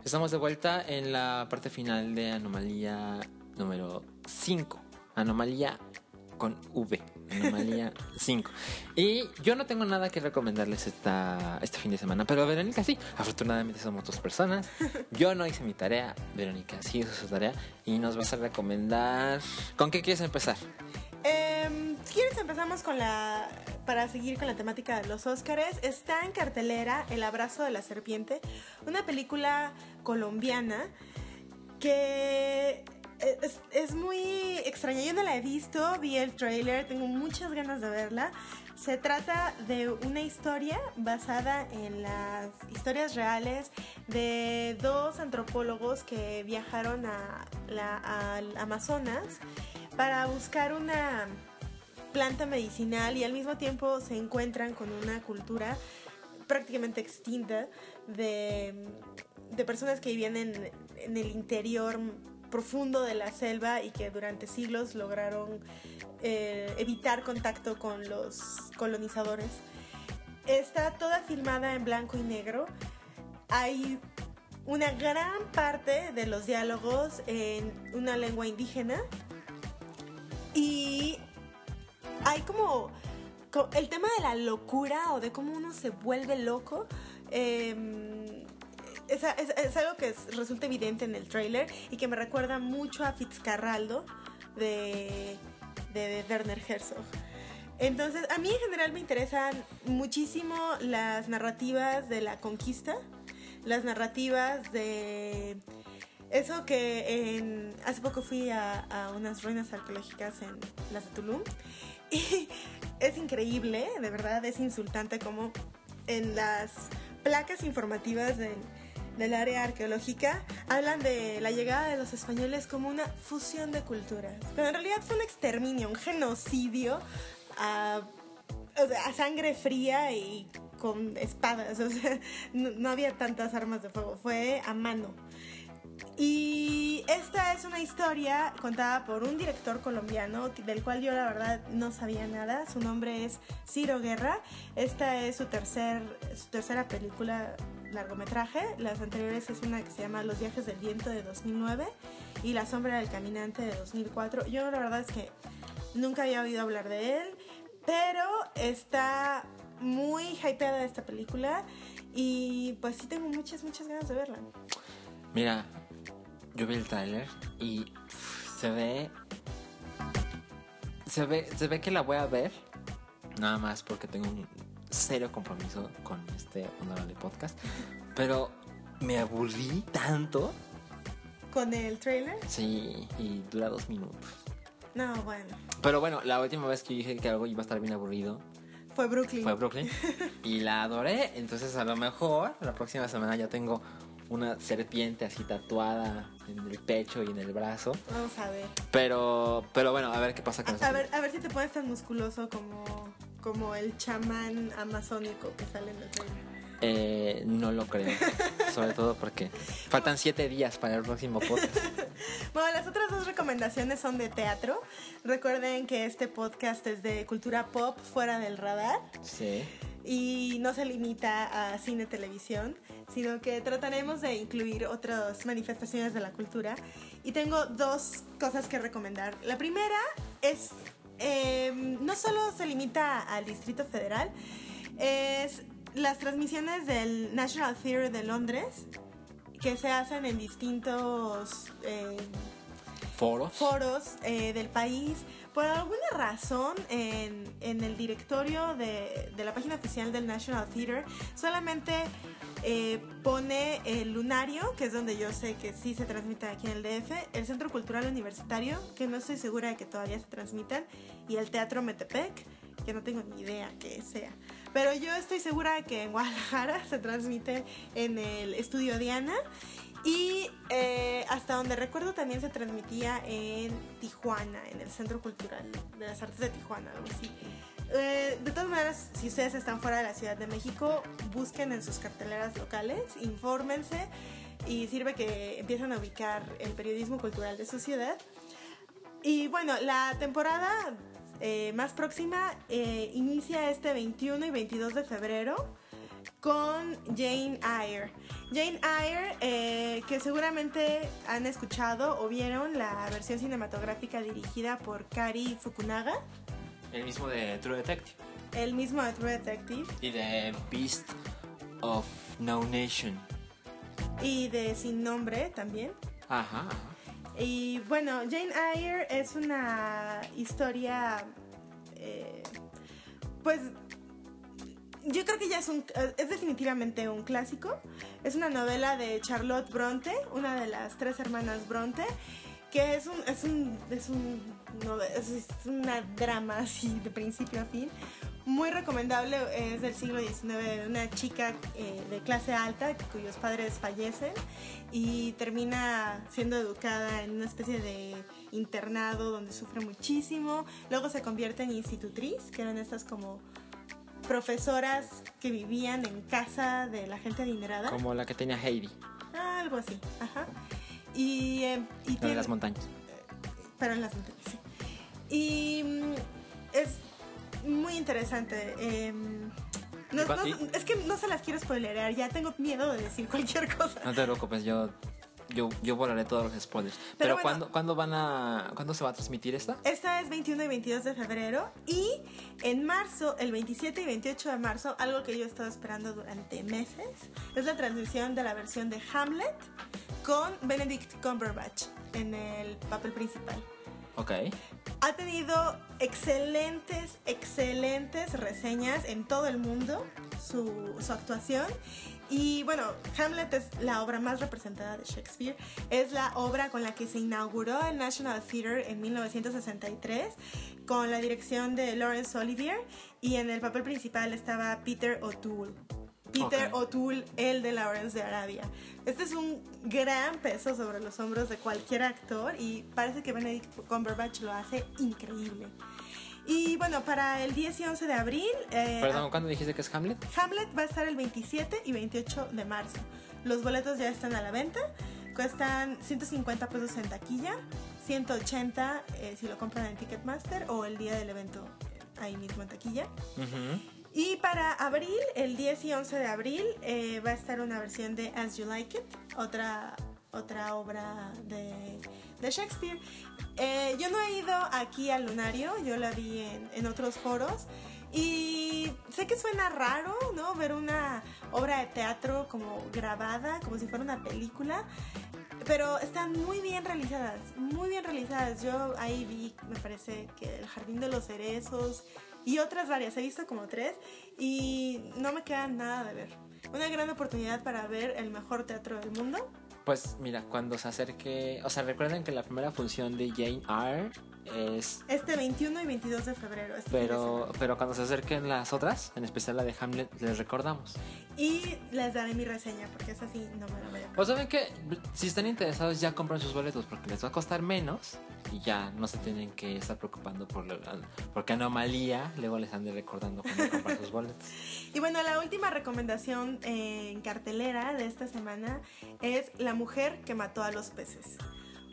Estamos de vuelta en la parte final de Anomalía número 5. Anomalía con V. Anomalía 5. Y yo no tengo nada que recomendarles esta, este fin de semana, pero Verónica sí. Afortunadamente somos dos personas. Yo no hice mi tarea, Verónica sí hizo su tarea. Y nos vas a recomendar... ¿Con qué quieres empezar? Em, si quieres empezamos con la... Para seguir con la temática de los Óscares, está en cartelera El abrazo de la serpiente, una película colombiana que es, es muy extraña. Yo no la he visto, vi el trailer, tengo muchas ganas de verla. Se trata de una historia basada en las historias reales de dos antropólogos que viajaron a la, al Amazonas para buscar una planta medicinal y al mismo tiempo se encuentran con una cultura prácticamente extinta de, de personas que vivían en, en el interior profundo de la selva y que durante siglos lograron eh, evitar contacto con los colonizadores. Está toda filmada en blanco y negro. Hay una gran parte de los diálogos en una lengua indígena y hay como, co- el tema de la locura o de cómo uno se vuelve loco. eh, es, algo que es- resulta evidente en el trailer y que me recuerda mucho a Fitzcarraldo de, de Werner Herzog. Entonces, a mí en general me interesan muchísimo las narrativas de la conquista, las narrativas de eso que hace poco fui a, unas ruinas arqueológicas en las de Tulum y es increíble, de verdad es insultante como en las placas informativas del, del área arqueológica hablan de la llegada de los españoles como una fusión de culturas, pero en realidad fue un exterminio, un genocidio a, a sangre fría y con espadas, o sea, no, no había tantas armas de fuego, fue a mano. Y esta es una historia contada por un director colombiano del cual yo la verdad no sabía nada. Su nombre es Ciro Guerra. Esta es su, tercer, su tercera película largometraje. Las anteriores es una que se llama Los viajes del viento de 2009 y La sombra del caminante de 2004. Yo la verdad es que nunca había oído hablar de él, pero está muy hypeada esta película y pues sí tengo muchas, muchas ganas de verla. Mira, yo vi el tráiler y se ve, se ve. Se ve que la voy a ver. Nada más porque tengo un serio compromiso con este honorable podcast. Pero me aburrí tanto. Con el trailer. Sí, y dura dos minutos. No, bueno. Pero bueno, la última vez que dije que algo iba a estar bien aburrido Fue Brooklyn. fue Brooklyn. y la adoré. Entonces a lo mejor la próxima semana ya tengo una serpiente así tatuada en el pecho y en el brazo. Vamos a ver. Pero, pero bueno, a ver qué pasa con A, esa a ver, a ver si te pones tan musculoso como, como el chamán amazónico que sale en el trailer. Eh, no lo creo. Sobre todo porque faltan siete días para el próximo podcast. Bueno, las otras dos recomendaciones son de teatro. Recuerden que este podcast es de cultura pop fuera del radar Sí. y no se limita a cine televisión, sino que trataremos de incluir otras manifestaciones de la cultura. Y tengo dos cosas que recomendar. La primera es, eh, no solo se limita al Distrito Federal, es las transmisiones del National Theatre de Londres, que se hacen en distintos... eh, Foros. foros eh, del país. Por alguna razón, en, en el directorio de, de la página oficial del National Theatre, solamente eh, pone el Lunario, que es donde yo sé que sí se transmite aquí en el DF, el Centro Cultural Universitario, que no estoy segura de que todavía se transmitan, y el Teatro Metepec, que no tengo ni idea que sea. Pero yo estoy segura de que en Guadalajara se transmite en el Estudio Diana. Y eh, hasta donde recuerdo también se transmitía en Tijuana, en el Centro Cultural de las Artes de Tijuana, algo así. Eh, de todas maneras, si ustedes están fuera de la Ciudad de México, busquen en sus carteleras locales, infórmense y sirve que empiezan a ubicar el periodismo cultural de su ciudad. Y bueno, la temporada eh, más próxima eh, inicia este 21 y 22 de febrero con Jane Eyre. Jane Eyre, eh, que seguramente han escuchado o vieron la versión cinematográfica dirigida por Kari Fukunaga, El mismo de True Detective. el mismo de True Detective, Y de Beast of No Nation. y de Sin Nombre también. Ajá. Y bueno, Jane Eyre es una historia, eh, pues yo creo que ya es un, es definitivamente un clásico. Es una novela de Charlotte Bronte, una de las tres hermanas Bronte, que es un, es un, es un, no, es, una drama así de principio a fin. Muy recomendable, es del siglo XIX, de una chica eh, de clase alta cuyos padres fallecen y termina siendo educada en una especie de internado donde sufre muchísimo. Luego se convierte en institutriz, que eran estas como profesoras que vivían en casa de la gente adinerada. Como la que tenía Heidi, Ah, algo así, ajá. Y, eh, y tiene- las montañas. pero en las montañas, sí. Y mm, es muy interesante. em, no- ¿Y cua- no- es que no se las quiero spoilerear, ya tengo miedo de decir cualquier cosa. No te preocupes, yo, yo, yo volaré todos los spoilers. Pero, Pero bueno. ¿cuándo, ¿cuándo van a. ¿Cuándo se va a transmitir esta? Esta es 21 y 22 de febrero y en marzo, el 27 y 28 de marzo, algo que yo he estado esperando durante meses, es la transmisión de la versión de Hamlet con Benedict Cumberbatch en el papel principal. Ok. Ha tenido excelentes, excelentes reseñas en todo el mundo, su, su actuación. Y bueno, Hamlet es la obra más representada de Shakespeare. Es la obra con la que se inauguró el National Theatre en 1963, con la dirección de Laurence Olivier. Y en el papel principal estaba Peter O'Toole. Peter. O'Toole, el de Lawrence de Arabia. Este es un gran peso sobre los hombros de cualquier actor y parece que Benedict Cumberbatch lo hace increíble. Y bueno, para el 10 y 11 de abril, eh, Perdón, ¿cuándo dijiste que es Hamlet? Hamlet va a estar el 27 y 28 de marzo. Los boletos ya están a la venta. Cuestan 150 pesos en taquilla, 180 eh, si lo compran en Ticketmaster o el día del evento eh, ahí mismo en taquilla. Y para abril, el 10 y 11 de abril, eh, va a estar una versión de As You Like It, otra, otra obra de, de Shakespeare. Eh, yo no he ido aquí al Lunario, yo la vi en, en otros foros. Y sé que suena raro, ¿no? Ver una obra de teatro como grabada, como si fuera una película. Pero están muy bien realizadas, muy bien realizadas. Yo ahí vi, me parece que El Jardín de los Cerezos y otras varias. He visto como tres y no me queda nada de ver. Una gran oportunidad para ver el mejor teatro del mundo. Pues mira, cuando se acerque. O sea, recuerden que la primera función de Jane Eyre es. Este 21 y 22 de febrero. este fin de Pero, pero cuando se acerquen las otras, en especial la de Hamlet, les recordamos. Y les daré mi reseña porque esa sí no me la voy a O saben que si están interesados ya compran sus boletos porque les va a costar menos y ya no se tienen que estar preocupando por la, porque anomalía luego les ande recordando cuando compran sus boletos. Y bueno, la última recomendación en cartelera de esta semana es La mujer que mató a los peces.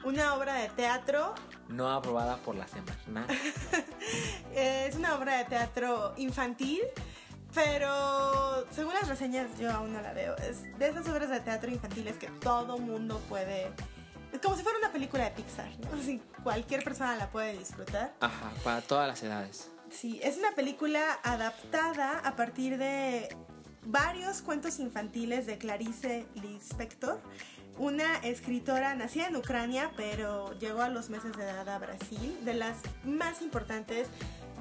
Una obra de teatro, No aprobada por la semana. eh, es una obra de teatro infantil, pero según las reseñas yo aún no la veo. Es de esas obras de teatro infantiles que todo mundo puede... Es como si fuera una película de Pixar, ¿no? Así, cualquier persona la puede disfrutar. Ajá, para todas las edades. Sí, es una película adaptada a partir de varios cuentos infantiles de Clarice Lispector, una escritora nacida en Ucrania, pero llegó a los meses de edad a Brasil, de las más importantes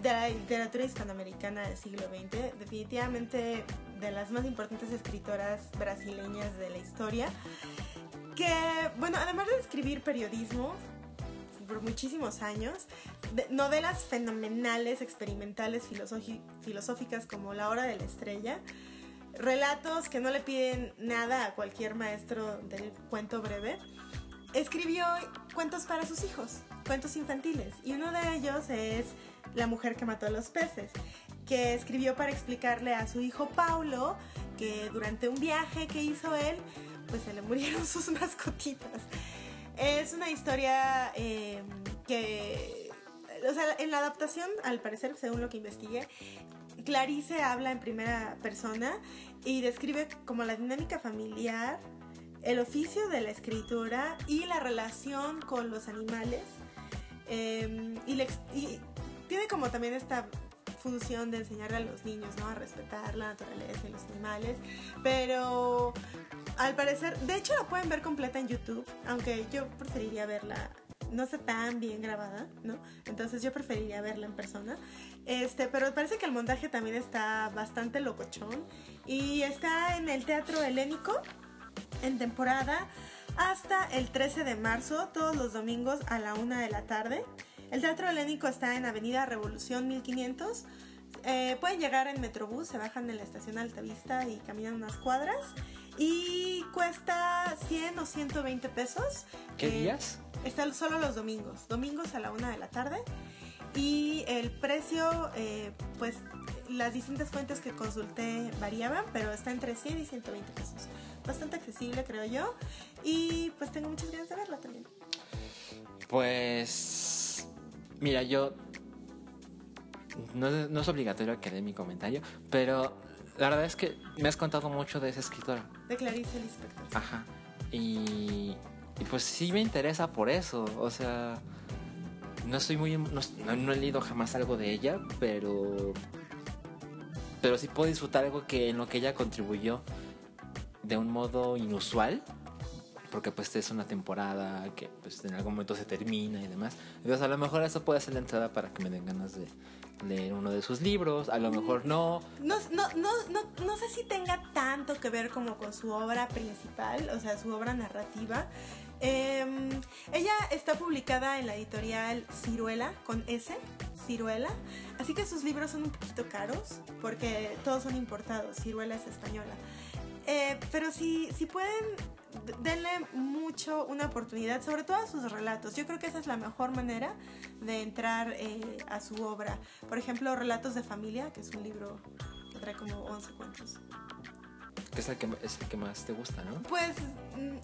de la literatura hispanoamericana del siglo XX, definitivamente de las más importantes escritoras brasileñas de la historia, que, bueno, además de escribir periodismo, por muchísimos años, novelas fenomenales, experimentales, filosófi- filosóficas como La Hora de la Estrella, relatos que no le piden nada a cualquier maestro del cuento breve. Escribió cuentos para sus hijos, cuentos infantiles, y uno de ellos es La mujer que mató a los peces, que escribió para explicarle a su hijo Paulo que durante un viaje que hizo él, pues se le murieron sus mascotitas. Es una historia eh, que, o sea, en la adaptación, al parecer, según lo que investigué, Clarice habla en primera persona y describe como la dinámica familiar, el oficio de la escritura y la relación con los animales. Ex- y tiene como también esta función de enseñarle a los niños ¿no? a respetar la naturaleza y los animales. Pero al parecer, de hecho la pueden ver completa en YouTube, aunque yo preferiría verla. No está tan bien grabada, ¿no? Entonces yo preferiría verla en persona. Este, pero parece que el montaje también está bastante locochón. Y está en el Teatro Helénico, en temporada hasta el 13 de marzo, todos los domingos a la 1 de la tarde. El Teatro Helénico está en Avenida Revolución 1500. Eh, pueden llegar en Metrobús, se bajan en la estación Altavista y caminan unas cuadras. Y cuesta 100 o 120 pesos. ¿Qué Eh, días? Están solo los domingos, domingos a la 1 de la tarde. Y el precio, eh, pues las distintas fuentes que consulté variaban, pero está entre 100 y 120 pesos. Bastante accesible, creo yo. Y pues tengo muchas ganas de verla también. Pues. Mira, yo. No, es- no es obligatorio que dé mi comentario, pero la verdad es que me has contado mucho de esa escritora. De Clarice Lispector. Ajá. Y, y pues sí me interesa por eso. O sea, no estoy muy. No, no- no he leído jamás algo de ella, pero. Pero sí puedo disfrutar algo que en lo que ella contribuyó de un modo inusual. Porque pues es una temporada que pues en algún momento se termina y demás. Entonces a lo mejor eso puede ser la entrada para que me den ganas de leer uno de sus libros. A lo mejor no. No, no, no, no, no sé si tenga tanto que ver como con su obra principal, o sea, su obra narrativa. Em, ella está publicada en la editorial Ciruela, con S, Ciruela. Así que sus libros son un poquito caros, porque todos son importados, Ciruela es española. Eh, pero si, si pueden, denle mucho una oportunidad, sobre todo a sus relatos. Yo creo que esa es la mejor manera de entrar eh, a su obra. Por ejemplo, Relatos de Familia, que es un libro que trae como 11 cuentos. Que es el que, es el que más te gusta, ¿no? Pues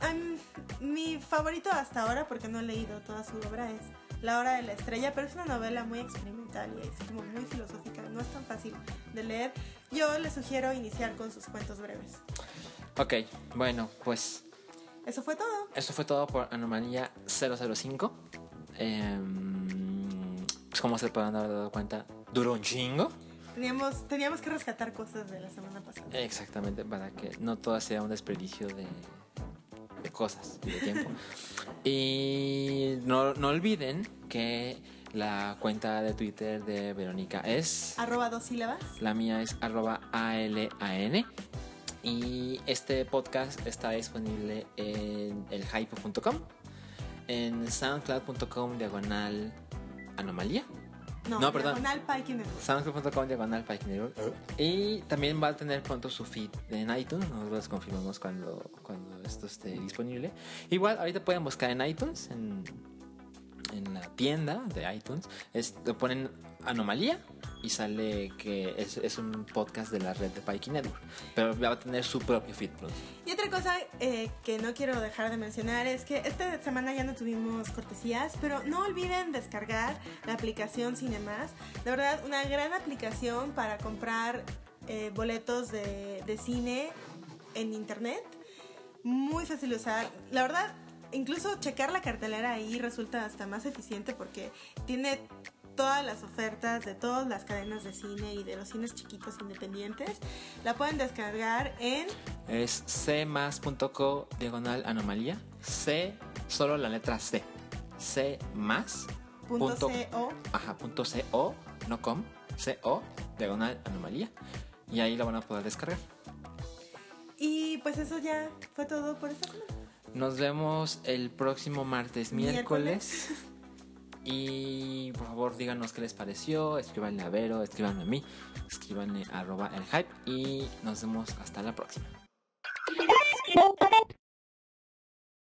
am- mi favorito hasta ahora, porque no he leído toda su obra, es La Hora de la Estrella, pero es una novela muy experimental y es como muy filosófica, no es tan fácil de leer. Yo le sugiero iniciar con sus cuentos breves. Ok, bueno, pues Eso fue todo. Eso fue todo por Anomalía 005. Em, pues como se pueden haber dado cuenta, duró un chingo. Teníamos, teníamos que rescatar cosas de la semana pasada. Exactamente, para que no todo sea un desperdicio de, de cosas y de tiempo. y no, no olviden que la cuenta de Twitter de Verónica es... Arroba dos sílabas. La mía es arroba ALAN. Y este podcast está disponible en elhype.com, en soundcloud.com diagonal anomalía, No, No, perdón. Soundcloud.com diagonal. Y también va a tener pronto su feed en iTunes. Nosotros confirmamos cuando, cuando esto esté disponible. Igual, ahorita pueden buscar en iTunes, en, en la tienda de iTunes. Es, le ponen Anomalía y sale que es, un podcast de la red de Pike Network. Pero va a tener su propio feed. Y otra cosa eh, que no quiero dejar de mencionar es que esta semana ya no tuvimos cortesías, pero no olviden descargar la aplicación Cinemas. De verdad, una gran aplicación para comprar eh, boletos de, de cine en internet. Muy fácil de usar. La verdad, incluso checar la cartelera ahí resulta hasta más eficiente porque tiene todas las ofertas de todas las cadenas de cine y de los cines chiquitos independientes. La pueden descargar en Es cmas.co diagonal anomalía. C, solo la letra C. C más. punto punto- .co. Ajá, punto co, no com, co, diagonal anomalía. Y ahí lo van a poder descargar. Y pues eso ya fue todo por esta semana. Nos vemos el próximo martes, miércoles. Y por favor díganos qué les pareció. Escríbanle a Vero, escríbanme a mí, escríbanle arroba el hype. Y nos vemos hasta la próxima.